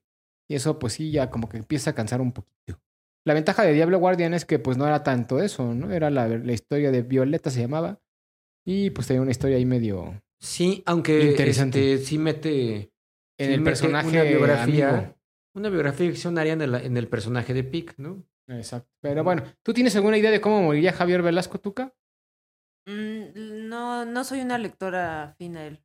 Y eso pues sí ya como que empieza a cansar un poquito. La ventaja de Diablo Guardian es que pues no era tanto eso, ¿no? Era la, la historia de Violeta se llamaba. Y pues tenía una historia ahí medio sí, aunque Interesante. este, sí mete en sí el mete personaje una biografía, amigo. Una biografía ficcionaria en el, en el personaje de Pic, ¿no? Exacto. Pero bueno, ¿tú tienes alguna idea de cómo moriría Javier Velasco, Tuca? Mm, no, no soy una lectora fina él.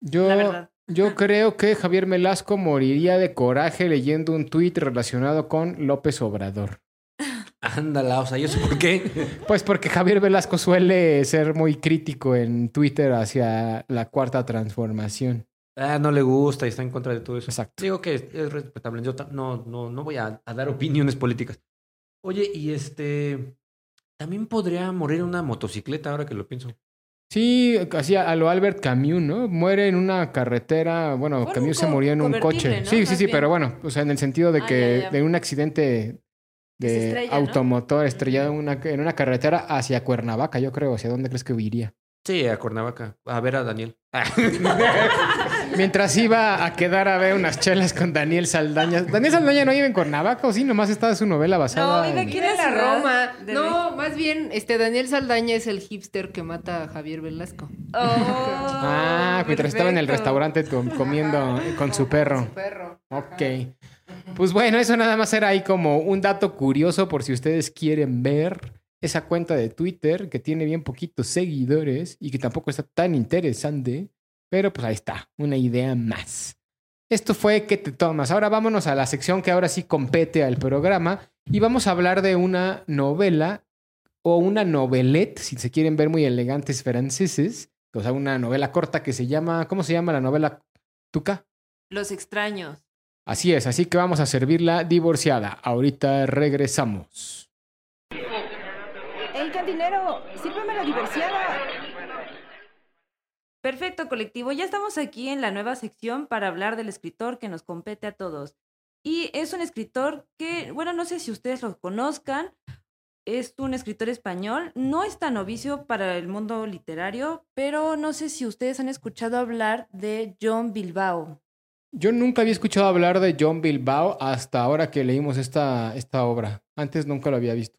Yo, La verdad. yo creo que Javier Velasco moriría de coraje leyendo un tuit relacionado con López Obrador. Ándala, o sea, yo sé por qué. Pues porque Javier Velasco suele ser muy crítico en Twitter hacia la cuarta transformación. Ah, no le gusta y está en contra de todo eso. Exacto. Digo que es, es respetable. Yo no, no, no voy a, a dar opiniones políticas. Oye, y este. También podría morir en una motocicleta ahora que lo pienso. Sí, así a lo Albert Camus, ¿no? Muere en una carretera. Bueno, Bueno, Camus se murió en un coche. ¿no? Sí, sí, sí, pero bueno, o sea, en el sentido de Ah, que ya, ya. de un accidente de estrella, ¿no? automotor estrellado en una, en una carretera hacia Cuernavaca, yo creo. ¿Hacia dónde crees que huiría? Sí, a Cuernavaca. A ver a Daniel. Mientras iba a quedar a ver unas chelas con Daniel Saldaña. ¿Daniel Saldaña no vive en Cuernavaca o sí? Nomás está de su novela basada No, vive en- aquí en la Roma. de No, más bien, este Daniel Saldaña es el hipster que mata a Javier Velasco. Oh, Ah, mientras estaba en el restaurante comiendo con su perro. Su perro. Ok. Pues bueno, eso nada más era ahí como un dato curioso por si ustedes quieren ver esa cuenta de Twitter que tiene bien poquitos seguidores y que tampoco está tan interesante. Pero pues ahí está, una idea más. Esto fue ¿Qué te tomas? Ahora vámonos a la sección que ahora sí compete al programa y vamos a hablar de una novela o una novelette, si se quieren ver muy elegantes franceses. O sea, una novela corta que se llama, ¿cómo se llama la novela? Tuca. Los extraños. Así es, así que vamos a servirla divorciada. Ahorita regresamos. ¡Ey, cantinero! ¡Sírveme la divorciada! Perfecto, colectivo. Ya estamos aquí en la nueva sección para hablar del escritor que nos compete a todos. Y es un escritor que, bueno, no sé si ustedes lo conozcan. Es un escritor español. No es tan novicio para el mundo literario, pero no sé si ustedes han escuchado hablar de John Bilbao. Yo nunca había escuchado hablar de John Bilbao hasta ahora que leímos esta, esta obra. Antes nunca lo había visto.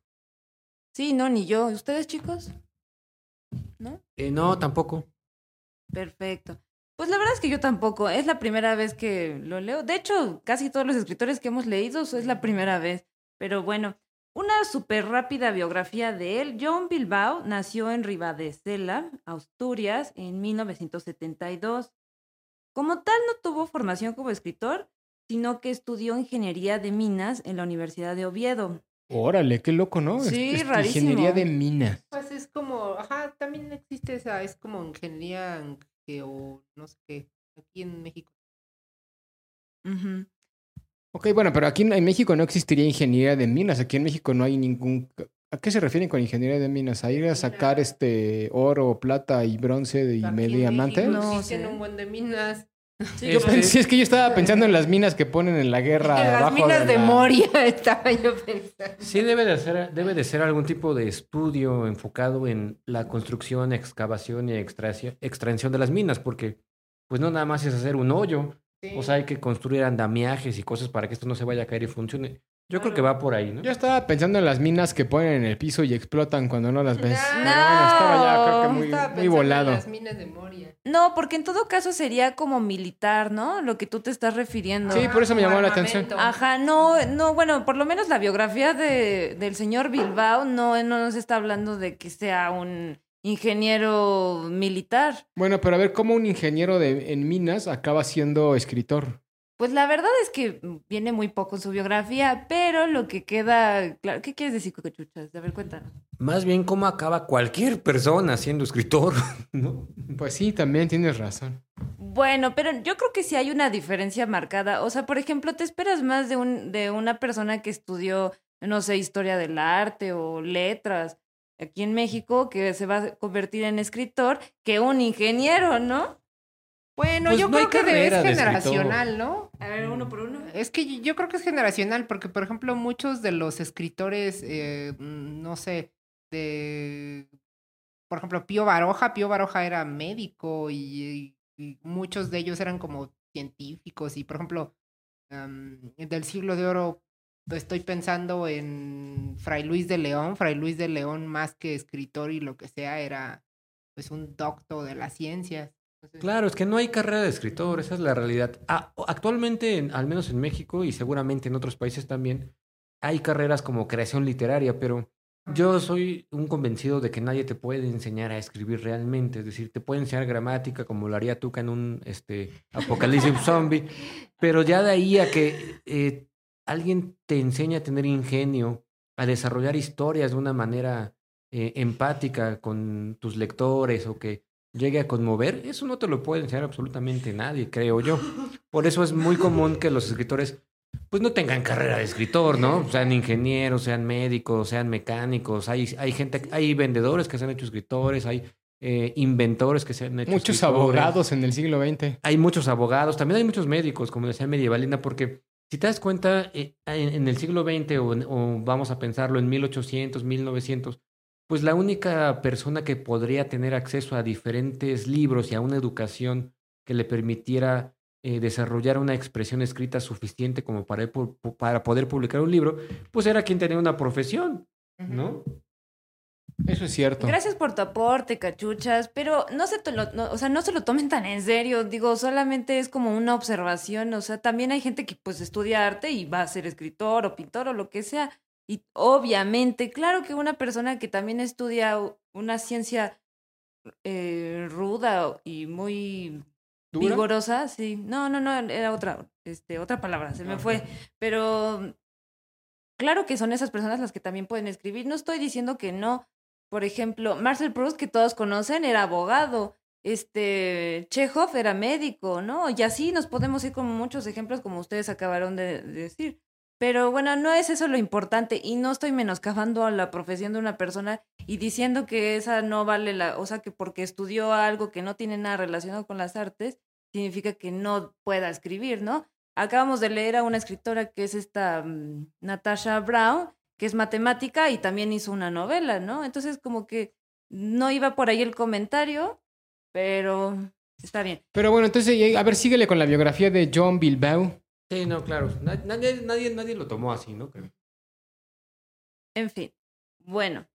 Sí, no, ni yo. ¿Ustedes, chicos? ¿No? Eh, no, tampoco. Perfecto. Pues la verdad es que yo tampoco. Es la primera vez que lo leo. De hecho, casi todos los escritores que hemos leído es la primera vez. Pero bueno, una súper rápida biografía de él. John Bilbao nació en Ribadesella, Asturias, en 1972. Como tal, no tuvo formación como escritor, sino que estudió ingeniería de minas en la Universidad de Oviedo. Órale, qué loco, ¿no? Sí, rarísimo. Ingeniería de minas. Pues es como, ajá, también existe esa, es como ingeniería en geo, no sé qué, aquí en México. Ujú. Ok, bueno, pero aquí en en México no existiría ingeniería de minas. Aquí en México no hay ningún... ¿A qué se refieren con ingeniería de minas? ¿A ir a sacar este oro, plata y bronce y? México No existen sé. un buen de minas. Sí, Yo pensé, es que yo estaba pensando en las minas que ponen en la guerra. en las abajo minas de, la- Moria estaba yo pensando. Sí, debe de, ser, debe de ser algún tipo de estudio enfocado en la construcción, excavación y extracción, extracción de las minas, porque pues no nada más es hacer un hoyo, Sí. o sea, hay que construir andamiajes y cosas para que esto no se vaya a caer y funcione. Yo creo que va por ahí, ¿no? Yo estaba pensando en las minas que ponen en el piso y explotan cuando no las ves. No. Bueno, estaba ya creo que muy, Estaba muy pensando en volado. las minas de Moria. No, porque en todo caso sería como militar, ¿no? Lo que tú te estás refiriendo. Sí, por eso me llamó la atención. Ajá, no, no, bueno, por lo menos la biografía de, del señor Bilbao no, no nos está hablando de que sea un ingeniero militar. Bueno, pero a ver, ¿cómo un ingeniero de, en minas acaba siendo escritor? Pues la verdad es que viene muy poco en su biografía, pero lo que queda, claro, ¿qué quieres decir, Cocachuchas? A ver, cuéntanos. Más bien cómo acaba cualquier persona siendo escritor, ¿no? Pues sí, también tienes razón. Bueno, pero yo creo que sí hay una diferencia marcada. O sea, por ejemplo, te esperas más de, un, de una persona que estudió, no sé, historia del arte o letras aquí en México, que se va a convertir en escritor, que un ingeniero, ¿no? Bueno, Pues yo no creo que de- es de generacional, ¿no? A ver, uno por uno. Es que yo- yo creo que es generacional, porque por ejemplo, muchos de los escritores, eh, mm, no sé, de, por ejemplo, Pío Baroja, Pío Baroja era médico y, y muchos de ellos eran como científicos y por ejemplo, del siglo de oro, estoy pensando en Fray Luis de León, Fray Luis de León más que escritor y lo que sea, era pues un doctor de las ciencias. Claro, es que no hay carrera de escritor, esa es la realidad. Ah, actualmente, en- al menos en México y seguramente en otros países también, hay carreras como creación literaria, pero yo soy un convencido de que nadie te puede enseñar a escribir realmente. Es decir, te puede enseñar gramática como lo haría Tuca en un este, apocalipsis zombie, pero ya de ahí a que eh, alguien te enseñe a tener ingenio, a desarrollar historias de una manera eh, empática con tus lectores o que llegue a conmover, eso no te lo puede enseñar absolutamente nadie, creo yo. Por eso es muy común que los escritores pues no tengan carrera de escritor, ¿no? Sean ingenieros, sean médicos, sean mecánicos, hay, hay gente, hay vendedores que se han hecho escritores, hay eh, inventores que se han hecho Muchos escritores. abogados en el siglo XX. Hay muchos abogados, también hay muchos médicos, como decía Medievalina, porque si te das cuenta, eh, en, en el siglo XX o vamos a pensarlo en 1800, 1900, pues la única persona que podría tener acceso a diferentes libros y a una educación que le permitiera eh, desarrollar una expresión escrita suficiente como para, para poder publicar un libro, pues era quien tenía una profesión, ¿no? Eso es cierto. Gracias por tu aporte, cachuchas, pero no se, te lo, no- o sea, no se lo tomen tan en serio, digo, solamente es como una observación, o sea, también hay gente que pues estudia arte y va a ser escritor o pintor o lo que sea, y obviamente, claro que una persona que también estudia una ciencia eh, ruda y muy ¿Dura? vigorosa, sí, no, no, no, era otra, este, otra palabra, se me Ah, fue, pero claro que son esas personas las que también pueden escribir, no estoy diciendo que no, por ejemplo, Marcel Proust, que todos conocen, era abogado. Este, Chekhov era médico, ¿no? Y así nos podemos ir con muchos ejemplos como ustedes acabaron de decir. Pero bueno, no es eso lo importante y no estoy menoscabando a la profesión de una persona y diciendo que esa no vale la, o sea, que porque estudió algo que no tiene nada relacionado con las artes, significa que no pueda escribir, ¿no? Acabamos de leer a una escritora que es esta mm, Natasha Brown, que es matemática y también hizo una novela, ¿no? Entonces como que no iba por ahí el comentario, pero está bien. Pero bueno, entonces, a ver, síguele con la biografía de John Bilbao. Sí, no, claro. Na- Nadie, nadie, nadie lo tomó así, ¿no? En fin, bueno.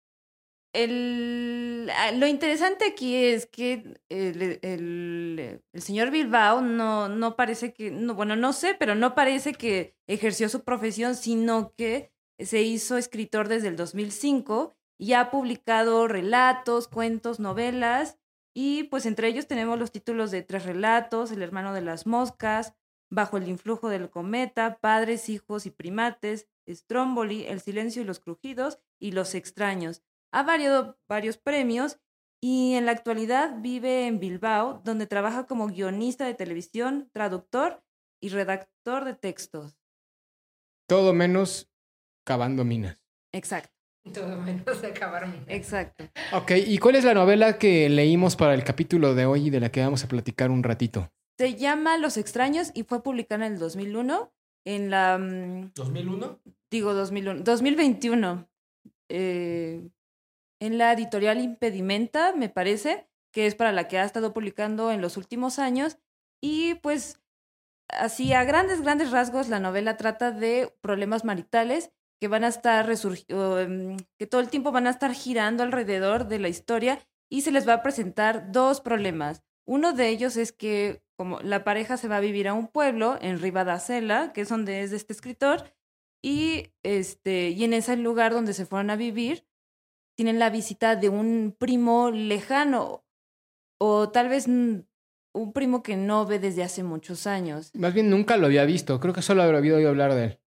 El, ah, lo interesante aquí es que el, el- el señor Bilbao no, no parece que, no, bueno, no sé, pero no parece que ejerció su profesión, sino que se hizo escritor desde el 2005 y ha publicado relatos, cuentos, novelas y pues entre ellos tenemos los títulos de Tres relatos, El hermano de las moscas, Bajo el influjo del cometa, Padres, hijos y primates, Stromboli, El silencio y los crujidos y Los extraños. Ha variado varios premios y en la actualidad vive en Bilbao, donde trabaja como guionista de televisión, traductor y redactor de textos. Todo menos cavando minas. Exacto, Todo menos de acabar mi. exacto. Ok, ¿y cuál es la novela que leímos para el capítulo de hoy y de la que vamos a platicar un ratito? Se llama Los extraños y fue publicada en el 2001 en la mm, ¿2001? digo 2001, 2021, eh, en la editorial Impedimenta, me parece, que es para la que ha estado publicando en los últimos años. Y pues así a grandes, grandes rasgos, la novela trata de problemas maritales que van a estar resurgiendo, que todo el tiempo van a estar girando alrededor de la historia y se les va a presentar dos problemas. Uno de ellos es que como la pareja se va a vivir a un pueblo en Ribadacela, que es donde es de este escritor, y este y en ese lugar donde se fueron a vivir tienen la visita de un primo lejano o tal vez un primo que no ve desde hace muchos años. Más bien nunca lo había visto, creo que solo había oído hablar de él.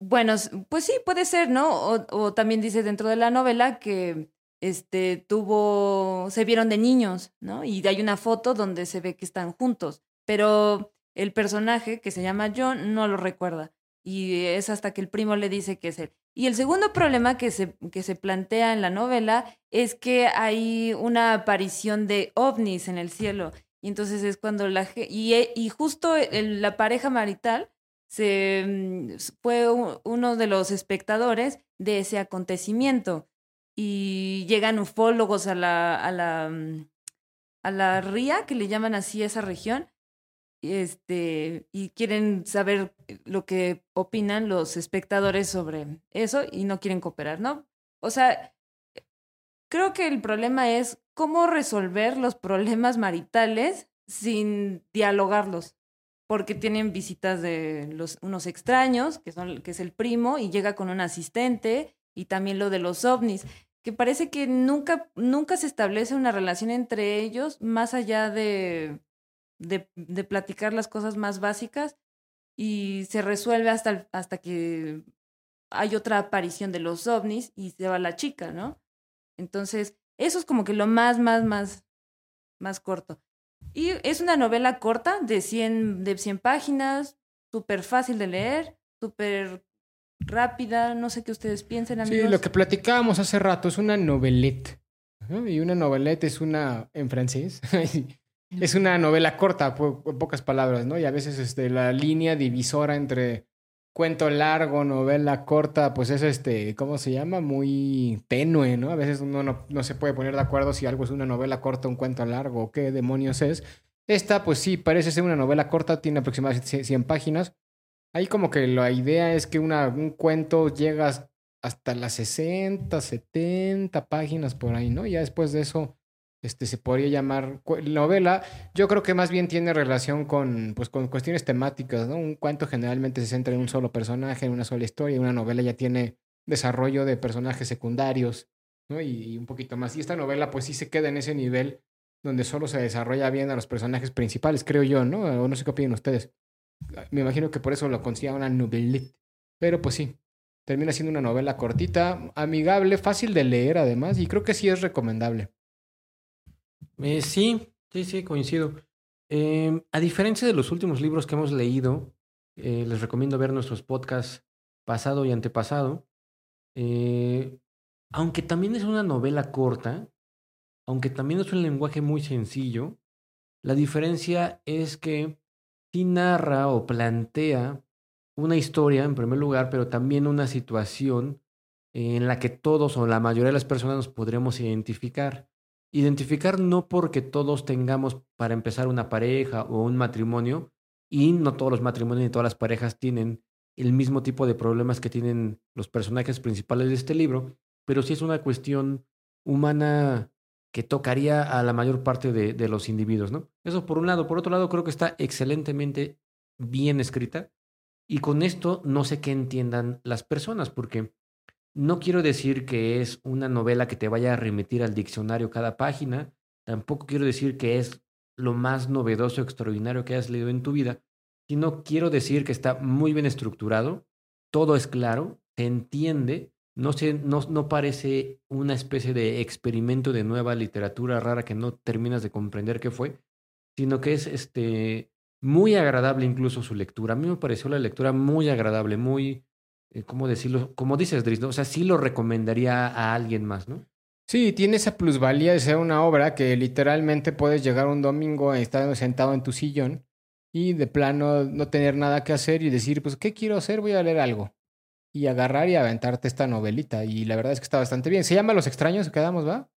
Bueno, pues sí, puede ser, ¿no? O, o, también dice dentro de la novela que este tuvo, se vieron de niños, ¿no? Y hay una foto donde se ve que están juntos, pero el personaje que se llama John no lo recuerda y es hasta que el primo le dice que es él. Y el segundo problema que se, que se plantea en la novela es que hay una aparición de ovnis en el cielo. Y entonces es cuando la... Y, e, y justo la pareja marital se, mm, fue uno de los espectadores de ese acontecimiento. Y llegan ufólogos a la, a la, mm, a la ría, que le llaman así esa región, este, y quieren saber lo que opinan los espectadores sobre eso y no quieren cooperar, ¿no? O sea, creo que el problema es cómo resolver los problemas maritales sin dialogarlos, porque tienen visitas de los, unos extraños, que, son, que es el primo, y llega con un asistente, y también lo de los ovnis, que parece que nunca, nunca se establece una relación entre ellos más allá de de, platicar las cosas más básicas y se resuelve hasta, hasta que hay otra aparición de los ovnis y se va la chica, ¿no? Entonces, eso es como que lo más, más, más, más corto. Y es una novela corta de 100, de 100 páginas, súper fácil de leer, súper rápida, no sé qué ustedes piensen, amigos. Sí, lo que platicábamos hace rato es una novelette. Y una novelette es una, en francés, es una novela corta, en pocas palabras, ¿no? Y a veces este, la línea divisora entre cuento largo, novela corta, pues es este, ¿cómo se llama? Muy tenue, ¿no? A veces uno no, no se puede poner de acuerdo si algo es una novela corta, un cuento largo o qué demonios es. Esta, pues sí, parece ser una novela corta, tiene aproximadamente 100 páginas. Ahí como que la idea es que una, un cuento llega hasta las 60, 70 páginas por ahí, ¿no? Ya después de eso este, se podría llamar novela. Yo creo que más bien tiene relación con, pues, con cuestiones temáticas, ¿no? Un cuento generalmente se centra en un solo personaje, en una sola historia, y una novela ya tiene desarrollo de personajes secundarios, ¿no? Y, un poquito más. Y esta novela, pues sí se queda en ese nivel donde solo se desarrolla bien a los personajes principales, creo yo, ¿no? O no sé qué opinan ustedes. Me imagino que por eso lo considera una novelette. Pero pues sí, termina siendo una novela cortita, amigable, fácil de leer además, y creo que sí es recomendable. Eh, sí, sí, sí, coincido. Em, a diferencia de los últimos libros que hemos leído, eh, les recomiendo ver nuestros podcasts pasado y antepasado. Eh, aunque también es una novela corta, aunque también es un lenguaje muy sencillo, la diferencia es que sí narra o plantea una historia en primer lugar, pero también una situación en la que todos o la mayoría de las personas nos podremos identificar. Identificar no porque todos tengamos para empezar una pareja o un matrimonio, y no todos los matrimonios ni todas las parejas tienen el mismo tipo de problemas que tienen los personajes principales de este libro, pero sí es una cuestión humana que tocaría a la mayor parte de, los individuos, ¿no? Eso por un lado. Por otro lado, creo que está excelentemente bien escrita. Y con esto no sé qué entiendan las personas, porque no quiero decir que es una novela que te vaya a remitir al diccionario cada página, tampoco quiero decir que es lo más novedoso, extraordinario que hayas leído en tu vida, sino quiero decir que está muy bien estructurado, todo es claro, se entiende, no, se, no, no parece una especie de experimento de nueva literatura rara que no terminas de comprender qué fue, sino que es este, muy agradable incluso su lectura. A mí me pareció la lectura muy agradable, muy, eh, ¿cómo decirlo? Como dices, Dries, ¿no? O sea, sí lo recomendaría a alguien más, ¿no? Sí, tiene esa plusvalía de ser una obra que literalmente puedes llegar un domingo estar sentado en tu sillón y de plano no tener nada que hacer y decir, pues, ¿qué quiero hacer? Voy a leer algo. Y agarrar y aventarte esta novelita. Y la verdad es que está bastante bien. Se llama Los extraños, quedamos, ¿va?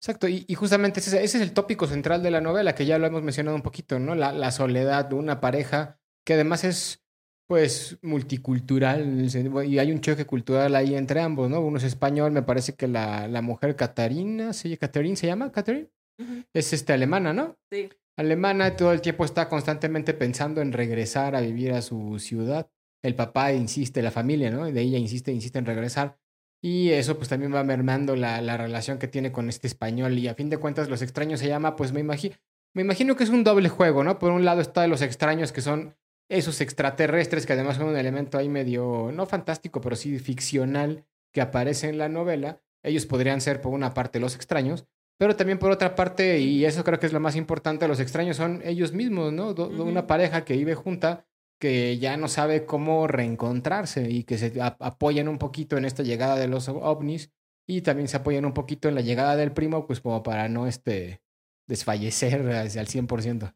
Exacto, y, justamente ese, ese, es el tópico central de la novela, que ya lo hemos mencionado un poquito, ¿no? La, la soledad de una pareja que además es pues multicultural y hay un choque cultural ahí entre ambos, ¿no? Uno es español, me parece que la, la mujer Catarina, ¿se, Catherine se llama? ¿Catherine? Ujú. Es este alemana, ¿no? Sí. Alemana todo el tiempo está constantemente pensando en regresar a vivir a su ciudad. El papá insiste, la familia, ¿no? De ella insiste, insiste en regresar. Y eso pues también va mermando la, la relación que tiene con este español. Y a fin de cuentas los extraños se llama, pues me imagino, me imagino que es un doble juego, ¿no? Por un lado está los extraños que son esos extraterrestres que además son un elemento ahí medio, no fantástico, pero sí ficcional que aparece en la novela. Ellos podrían ser por una parte los extraños, pero también por otra parte, y eso creo que es lo más importante, los extraños son ellos mismos, ¿no? Do- Una pareja que vive junta que ya no sabe cómo reencontrarse y que se apoyan un poquito en esta llegada de los ovnis y también se apoyan un poquito en la llegada del primo, pues como para no este, desfallecer el 100%.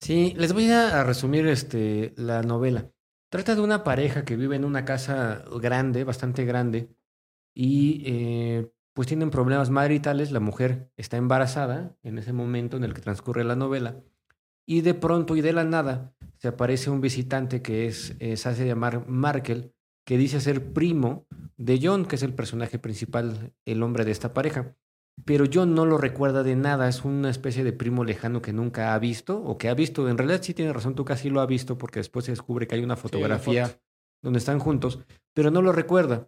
Sí, les voy a resumir este, la novela. Trata de una pareja que vive en una casa grande, bastante grande, y eh, pues tienen problemas maritales. La mujer está embarazada en ese momento en el que transcurre la novela, y de pronto y de la nada se aparece un visitante que es, eh, se hace llamar Markel, que dice ser primo de John, que es el personaje principal, el hombre de esta pareja pero John no lo recuerda de nada, es una especie de primo lejano que nunca ha visto o que ha visto, en realidad sí tiene razón, tú casi lo ha visto porque después se descubre que hay una fotografía foto. donde están juntos, pero no lo recuerda.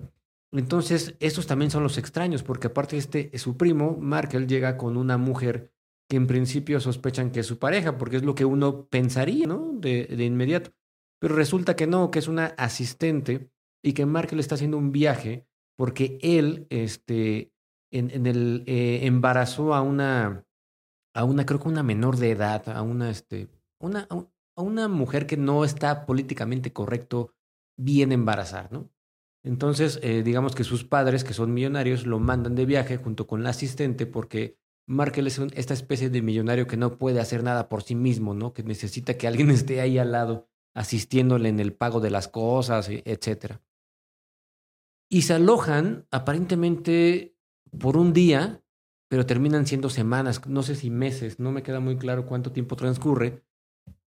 Entonces, estos también son los extraños, porque aparte este, su primo, Markel, llega con una mujer que en principio sospechan que es su pareja, porque es lo que uno pensaría, ¿no? De, inmediato. Pero resulta que no, que es una asistente y que Markel está haciendo un viaje porque él, este, en, el, eh, embarazó a una, a una, creo que una menor de edad, a una, este, una, a un- a una mujer que no está políticamente correcto bien embarazar, ¿no? Entonces, eh, digamos que sus padres, que son millonarios, lo mandan de viaje junto con la asistente porque Markel es esta especie de millonario que no puede hacer nada por sí mismo, ¿no? Que necesita que alguien esté ahí al lado asistiéndole en el pago de las cosas, e- etcétera. Y se alojan aparentemente por un día, pero terminan siendo semanas, no sé si meses, no me queda muy claro cuánto tiempo transcurre.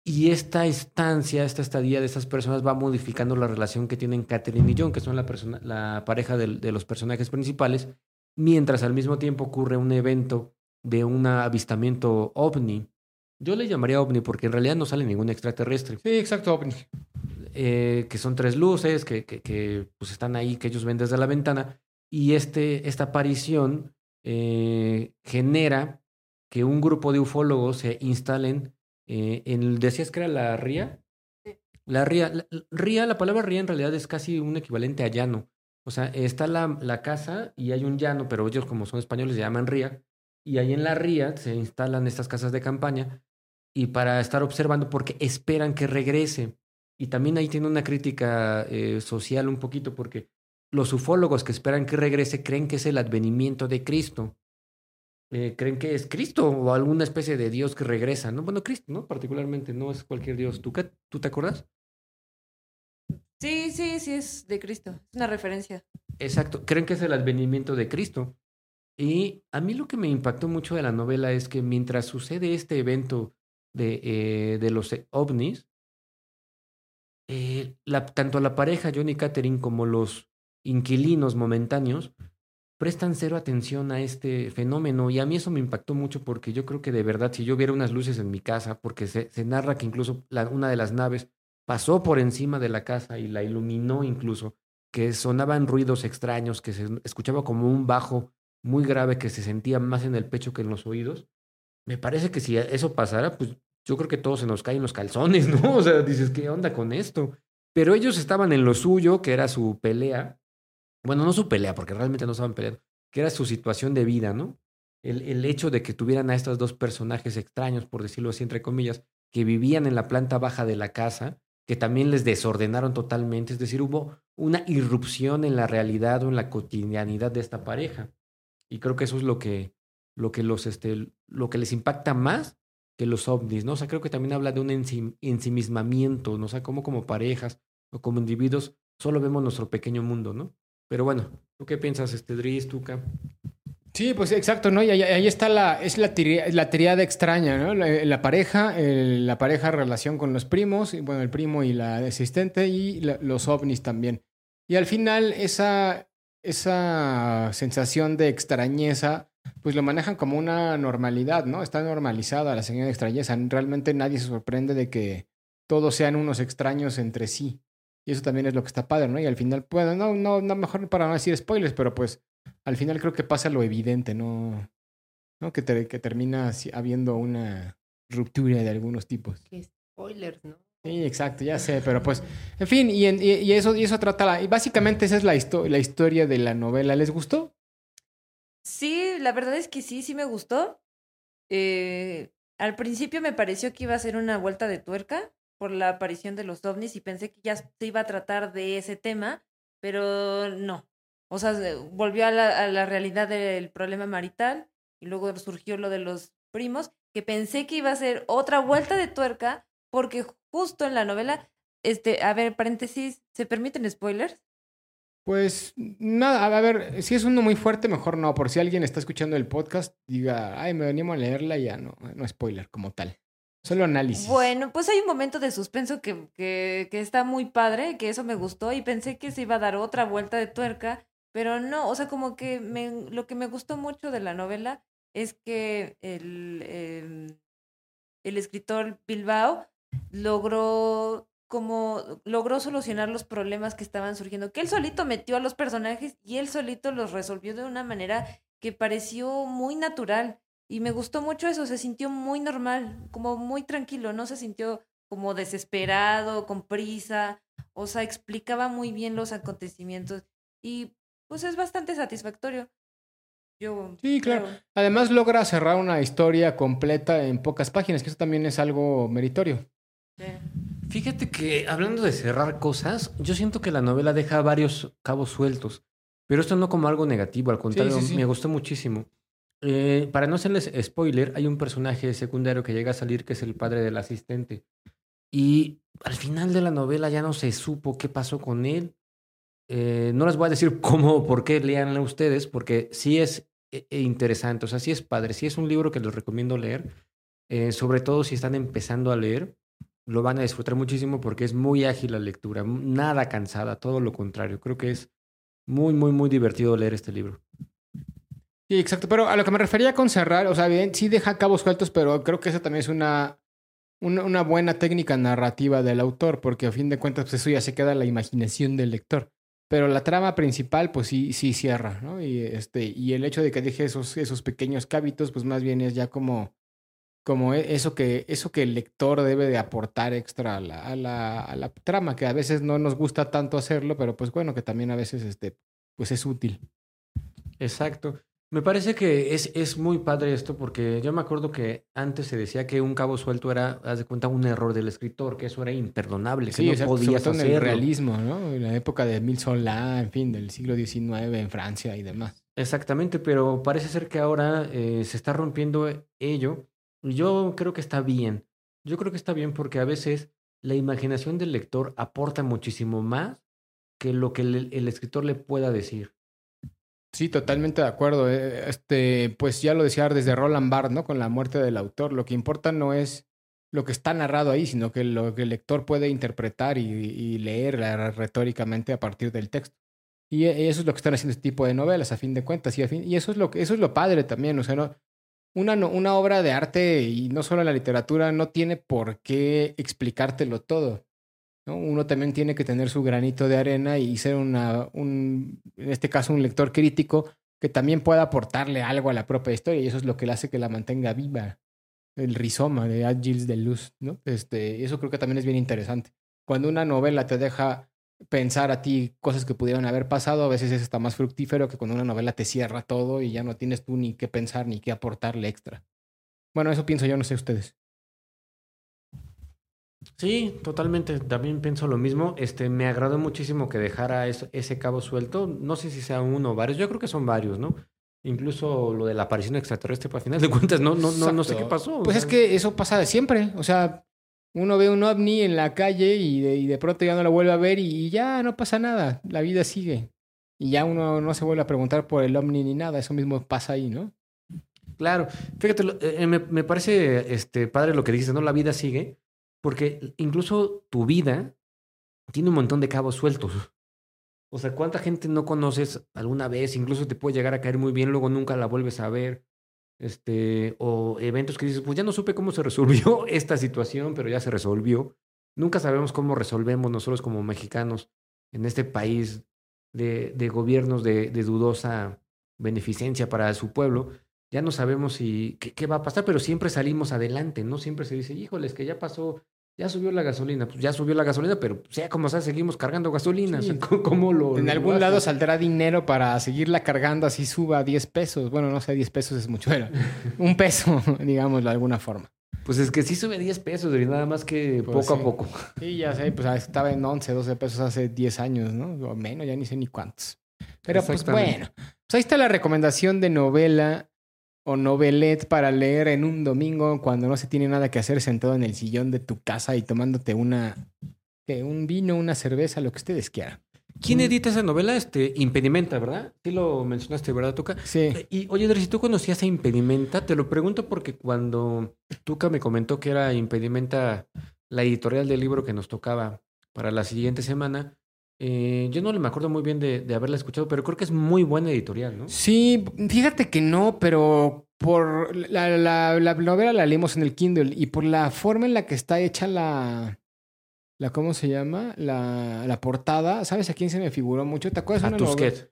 Y esta estancia, esta estadía de estas personas va modificando la relación que tienen Catherine y John, que son la, persona, la pareja de, los personajes principales, mientras al mismo tiempo ocurre un evento de un avistamiento ovni. Yo le llamaría ovni porque en realidad no sale ningún extraterrestre Sí, exacto, ovni. eh, que son tres luces, que, que, que, pues están ahí, que ellos ven desde la ventana, y este, esta aparición eh, genera que un grupo de ufólogos se instalen eh, en, decías que era la ría, Sí. la ría, la, ría, la palabra ría en realidad es casi un equivalente a llano, o sea, está la, la casa y hay un llano, pero ellos como son españoles se llaman ría, y ahí en la ría se instalan estas casas de campaña y para estar observando porque esperan que regrese. Y también ahí tiene una crítica eh, social un poquito porque los ufólogos que esperan que regrese creen que es el advenimiento de Cristo. Eh, creen que es Cristo o alguna especie de Dios que regresa, ¿no? Bueno, Cristo, ¿no? Particularmente, no es cualquier Dios. ¿Tú, qué- ¿tú te acuerdas? Sí, sí, sí, es de Cristo. Es una referencia. Exacto, creen que es el advenimiento de Cristo. Y a mí lo que me impactó mucho de la novela es que mientras sucede este evento de, eh, de los ovnis, eh, la- tanto la pareja John y Catherine como los inquilinos momentáneos prestan cero atención a este fenómeno y a mí eso me impactó mucho porque yo creo que de verdad si yo viera unas luces en mi casa, porque se, narra que incluso una de las naves pasó por encima de la casa y la iluminó incluso, que sonaban ruidos extraños, que se escuchaba como un bajo muy grave que se sentía más en el pecho que en los oídos. Me parece que si eso pasara, pues yo creo que todos se nos caen los calzones, ¿no? O sea, dices, ¿qué onda con esto? Pero ellos estaban en lo suyo, que era su pelea. Bueno, no su pelea, porque realmente no estaban peleando, que era su situación de vida, ¿no? El, el hecho de que tuvieran a estos dos personajes extraños, por decirlo así, entre comillas, que vivían en la planta baja de la casa, que también les desordenaron totalmente, es decir, hubo una irrupción en la realidad o en la cotidianidad de esta pareja. Y creo que eso es lo que, lo que, los, este, lo que les impacta más que los ovnis, ¿no? O creo que también habla de un ensim- ensimismamiento, ¿no? O sea, como como parejas o como individuos solo vemos nuestro pequeño mundo, ¿no? Pero bueno, ¿tú qué piensas, este Dries, Tuca? Sí, pues exacto, ¿no? Y ahí, ahí está la, es la, tiri- la triada extraña, ¿no? La, la pareja, el- la pareja relación con los primos, bueno, el primo y la asistente y la- los ovnis también. Y al final esa, esa sensación de extrañeza, pues lo manejan como una normalidad, ¿no? Está normalizada la señal de extrañeza. Realmente nadie se sorprende de que todos sean unos extraños entre sí. Y eso también es lo que está padre, ¿no? Y al final, bueno, no, no, no mejor para no decir spoilers, pero pues al final creo que pasa lo evidente, ¿no? ¿No? Que, te- que termina habiendo una ruptura de algunos tipos. Qué spoilers, ¿no? Sí, exacto, ya sé, pero pues, en fin, y, en- y- y eso, y eso trata la, y básicamente esa es la, histo- la historia de la novela. ¿Les gustó? Sí, la verdad es que sí, sí me gustó. Eh, al principio me pareció que iba a ser una vuelta de tuerca por la aparición de los ovnis y pensé que ya se iba a tratar de ese tema, pero no. O sea, se- volvió a la, a la realidad del problema marital y luego surgió lo de los primos, que pensé que iba a ser otra vuelta de tuerca porque justo en la novela, este, a ver, paréntesis, ¿se permiten spoilers? Pues nada, a ver, si es uno muy fuerte, mejor no. Por si alguien está escuchando el podcast, diga, ay, me venimos a leerla, ya no, no spoiler como tal. Solo análisis. Bueno, pues hay un momento de suspenso que, que, que está muy padre, que eso me gustó y pensé que se iba a dar otra vuelta de tuerca, pero no, o sea, como que me, lo que me gustó mucho de la novela es que el, el, el escritor Bilbao logró como logró solucionar los problemas que estaban surgiendo, que él solito metió a los personajes y él solito los resolvió de una manera que pareció muy natural. Y me gustó mucho eso, se sintió muy normal, como muy tranquilo, no se sintió como desesperado, con prisa, o sea, explicaba muy bien los acontecimientos y pues es bastante satisfactorio. Yo Sí, claro. creo. Además logra cerrar una historia completa en pocas páginas, que eso también es algo meritorio. Sí. Fíjate que hablando de cerrar cosas, yo siento que la novela deja varios cabos sueltos, pero esto no como algo negativo, al contrario, sí, sí. me gustó muchísimo. Eh, para no hacerles spoiler, hay un personaje secundario que llega a salir que es el padre del asistente. Y al final de la novela ya no se supo qué pasó con él. Eh, no les voy a decir cómo o por qué leanla ustedes, porque sí es eh, eh, interesante, o sea, sí es padre, sí es un libro que les recomiendo leer, sobre todo si están empezando a leer lo van a disfrutar muchísimo porque es muy ágil la lectura, nada cansada, todo lo contrario. Creo que es muy, muy, muy divertido leer este libro. Sí, exacto. Pero a lo que me refería con cerrar, o sea, bien, sí deja cabos sueltos, pero creo que esa también es una, una, una buena técnica narrativa del autor, porque a fin de cuentas, pues eso ya se queda en la imaginación del lector. Pero la trama principal, pues sí, sí cierra, ¿no? Y, este, y el hecho de que deje esos, esos pequeños cábitos, pues más bien es ya como, como e- eso que, eso que el lector debe de aportar extra a la, a la, a la trama, que a veces no nos gusta tanto hacerlo, pero pues bueno, que también a veces este, pues es útil. Exacto. Me parece que es, es muy padre esto porque yo me acuerdo que antes se decía que un cabo suelto era, haz de cuenta, un error del escritor, que eso era imperdonable, que Sí, no exacto, sobre podías todo en el hacerlo. realismo, ¿no? En la época de Emile Zola, en fin, del siglo XIX en Francia y demás. Exactamente, pero parece ser que ahora eh, se está rompiendo ello. Y yo creo que está bien. Yo creo que está bien porque a veces la imaginación del lector aporta muchísimo más que lo que el, el escritor le pueda decir. Sí, totalmente de acuerdo. Eh, Este, pues ya lo decía desde Roland Barthes, ¿no? Con la muerte del autor. Lo que importa no es lo que está narrado ahí, sino que lo que el lector puede interpretar y, y leer eh, retóricamente a partir del texto. Y e- eso es lo que están haciendo este tipo de novelas, a fin de cuentas. Y, a fin- y eso, es lo, que- eso es lo padre también. O sea, no, una, una obra de arte, y no solo la literatura, no tiene por qué explicártelo todo. ¿No? Uno también tiene que tener su granito de arena y ser una, un, en este caso, un lector crítico que también pueda aportarle algo a la propia historia y eso es lo que le hace que la mantenga viva. El rizoma de Ad Gilles de Luz, ¿no? Este, eso creo que también es bien interesante. Cuando una novela te deja pensar a ti cosas que pudieron haber pasado, a veces es hasta más fructífero que cuando una novela te cierra todo y ya no tienes tú ni qué pensar ni qué aportarle extra. Bueno, eso pienso yo, no sé ustedes. Sí, totalmente. También pienso lo mismo. Este, me agradó muchísimo que dejara eso- ese cabo suelto. No sé si sea uno o varios. Yo creo que son varios, ¿no? Incluso lo de la aparición extraterrestre, pues, a final de cuentas, no, no, no, no sé qué pasó. o Pues es que eso pasa de siempre. O sea, uno ve un ovni en la calle y de, y de pronto ya no lo vuelve a ver y, y ya no pasa nada. La vida sigue. y ya uno no se vuelve a preguntar por el ovni ni nada. Eso mismo pasa ahí, ¿no? Claro, fíjate, lo- eh, me, me parece este, padre lo que dices, ¿no? La vida sigue, porque incluso tu vida tiene un montón de cabos sueltos. O sea, ¿cuánta gente no conoces alguna vez? Incluso te puede llegar a caer muy bien, luego nunca la vuelves a ver. Este, o eventos que dices, pues ya no supe cómo se resolvió esta situación, pero ya se resolvió. Nunca sabemos cómo resolvemos nosotros como mexicanos en este país de, de gobiernos de, dudosa beneficencia para su pueblo ya no sabemos si qué, qué va a pasar, pero siempre salimos adelante, ¿no? Siempre se dice, híjoles, que ya pasó, ya subió la gasolina, pues ya subió la gasolina, pero sea como sea, seguimos cargando gasolina. Sí. O sea, ¿cómo- cómo lo, En lo algún haces? lado saldrá dinero para seguirla cargando así suba a 10 pesos. Bueno, no sé, 10 pesos es mucho, pero un peso, digámoslo de alguna forma. Pues es que sí sube 10 pesos, y nada más que Pues poco sí. a poco. Sí, ya sé, pues estaba en 11, 12 pesos hace 10 años, ¿no? O menos, ya ni sé ni cuántos. Pero pues bueno, pues ahí está la recomendación de novela o novelet para leer en un domingo cuando no se tiene nada que hacer sentado en el sillón de tu casa y tomándote una un vino, una cerveza, lo que ustedes quieran. ¿Quién edita esa novela? Este, Impedimenta, ¿verdad? Sí lo mencionaste, ¿verdad, Tuca? Sí. Y oye, Andrés, si tú conocías a Impedimenta, te lo pregunto porque cuando Tuca me comentó que era Impedimenta la editorial del libro que nos tocaba para la siguiente semana, eh, yo no me acuerdo muy bien de, de haberla escuchado, pero creo que es muy buena editorial, ¿no? Sí, fíjate que no, pero por la, la- la novela la leímos en el Kindle y por la forma en la que está hecha la, la ¿cómo se llama? La, la portada, ¿sabes a quién se me figuró mucho? ¿Te acuerdas? de A una novela? Tusquets.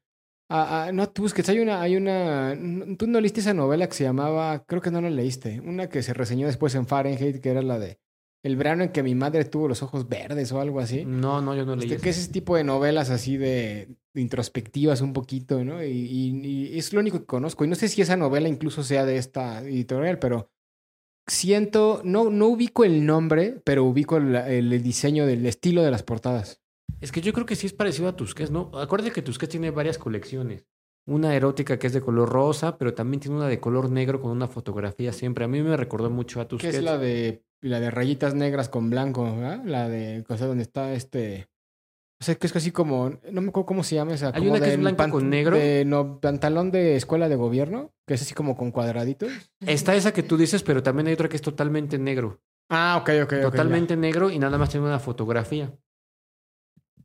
Ah, ah, no, Tusquets, hay una, hay una, tú no leíste esa novela que se llamaba, creo que no la leíste, una que se reseñó después en Fahrenheit, que era la de El verano en que mi madre tuvo los ojos verdes o algo así. No, no, yo no leí Este, que es ese tipo de novelas así de, de introspectivas un poquito, ¿no? Y, y- y es lo único que conozco. Y no sé si esa novela incluso sea de esta editorial, pero siento, no, no ubico el nombre, pero ubico el, el diseño del estilo de las portadas. Es que yo creo que sí es parecido a Tusquets, ¿no? Acuérdate que Tusquets tiene varias colecciones. Una erótica que es de color rosa, pero también tiene una de color negro con una fotografía siempre. A mí me recordó mucho a Que Tusquets. es la de, la de rayitas negras con blanco, ¿verdad? La de, o sea, donde está este... O sea, que es así como, no me acuerdo cómo se llama esa. Hay como una que es blanca con negro. De, no, pantalón de escuela de gobierno, que es así como con cuadraditos. Está esa que tú dices, pero también hay otra que es totalmente negro. Ah, ok, ok. totalmente negro y nada más tiene una fotografía.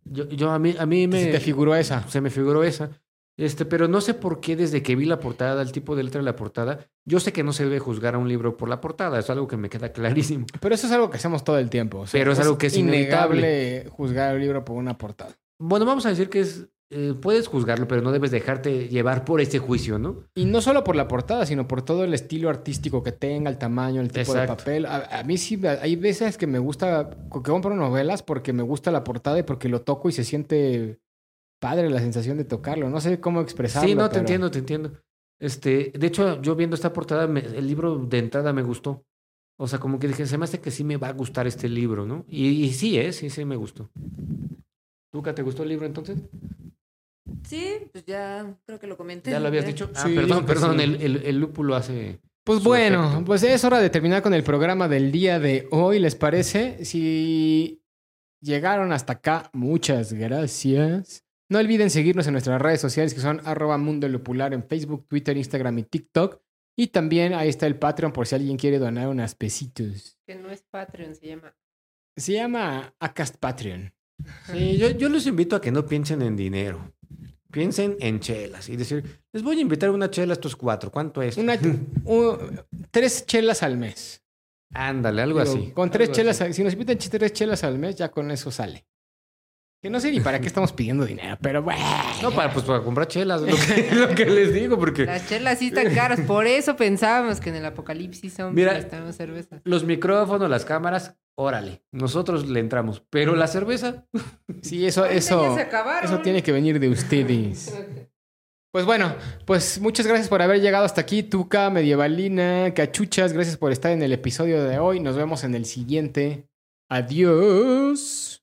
Yo, yo a mí, a mí me, Se te figuró esa. se me figuró esa. Este, pero no sé por qué desde que vi la portada, el tipo de letra de la portada, yo sé que no se debe juzgar a un libro por la portada, es algo que me queda clarísimo. Pero eso es algo que hacemos todo el tiempo. o sea, Pero es algo que es innegable juzgar el libro por una portada. Bueno, vamos a decir que es, eh, puedes juzgarlo, pero no debes dejarte llevar por ese juicio, ¿no? Y no solo por la portada, sino por todo el estilo artístico que tenga, el tamaño, el tipo de papel. A, a mí sí, hay veces que me gusta, que compro novelas porque me gusta la portada y porque lo toco y se siente padre la sensación de tocarlo. No sé cómo expresarlo. sí, no, te pero- entiendo, te entiendo. Este, de hecho, yo viendo esta portada, me- el libro de entrada me gustó. O sea, como que dije, se me hace que sí me va a gustar este libro, ¿no? Y, y sí, ¿eh? Sí, sí me gustó. ¿Tuca, te gustó el libro entonces? Sí, pues ya creo que lo comenté. ¿Ya lo habías Ya. dicho? Ah, Sí, perdón, perdón, sí. el, el, el lúpulo hace... Pues bueno, efecto. pues es hora de terminar con el programa del día de hoy, ¿les parece? Si llegaron hasta acá, muchas gracias. No olviden seguirnos en nuestras redes sociales que son arroba mundo lupular en Facebook, Twitter, Instagram y TikTok. Y también ahí está el Patreon por si alguien quiere donar unas pesitos. Que no es Patreon, se llama. Se llama Acast Patreon. Sí, yo, yo los invito a que no piensen en dinero. Piensen en chelas y decir, les voy a invitar una chela a estos cuatro. ¿Cuánto es? Una, tres chelas al mes. Ándale, algo así. Con tres algo chelas, así. si nos invitan tres chelas al mes, ya con eso sale. Que no sé ni para qué estamos pidiendo dinero, pero bueno. No, para, pues para comprar chelas, lo que, lo que les digo, porque Las chelas sí están caras, por eso pensábamos que en el apocalipsis zombie Mira. necesitamos cerveza. los micrófonos, las cámaras, órale, nosotros le entramos. Pero la cerveza, Sí, eso, eso, eso tiene que venir de ustedes. Pues bueno, pues muchas gracias por haber llegado hasta aquí, Tuca, Medievalina, Cachuchas. Gracias por estar en el episodio de hoy. Nos vemos en el siguiente. Adiós.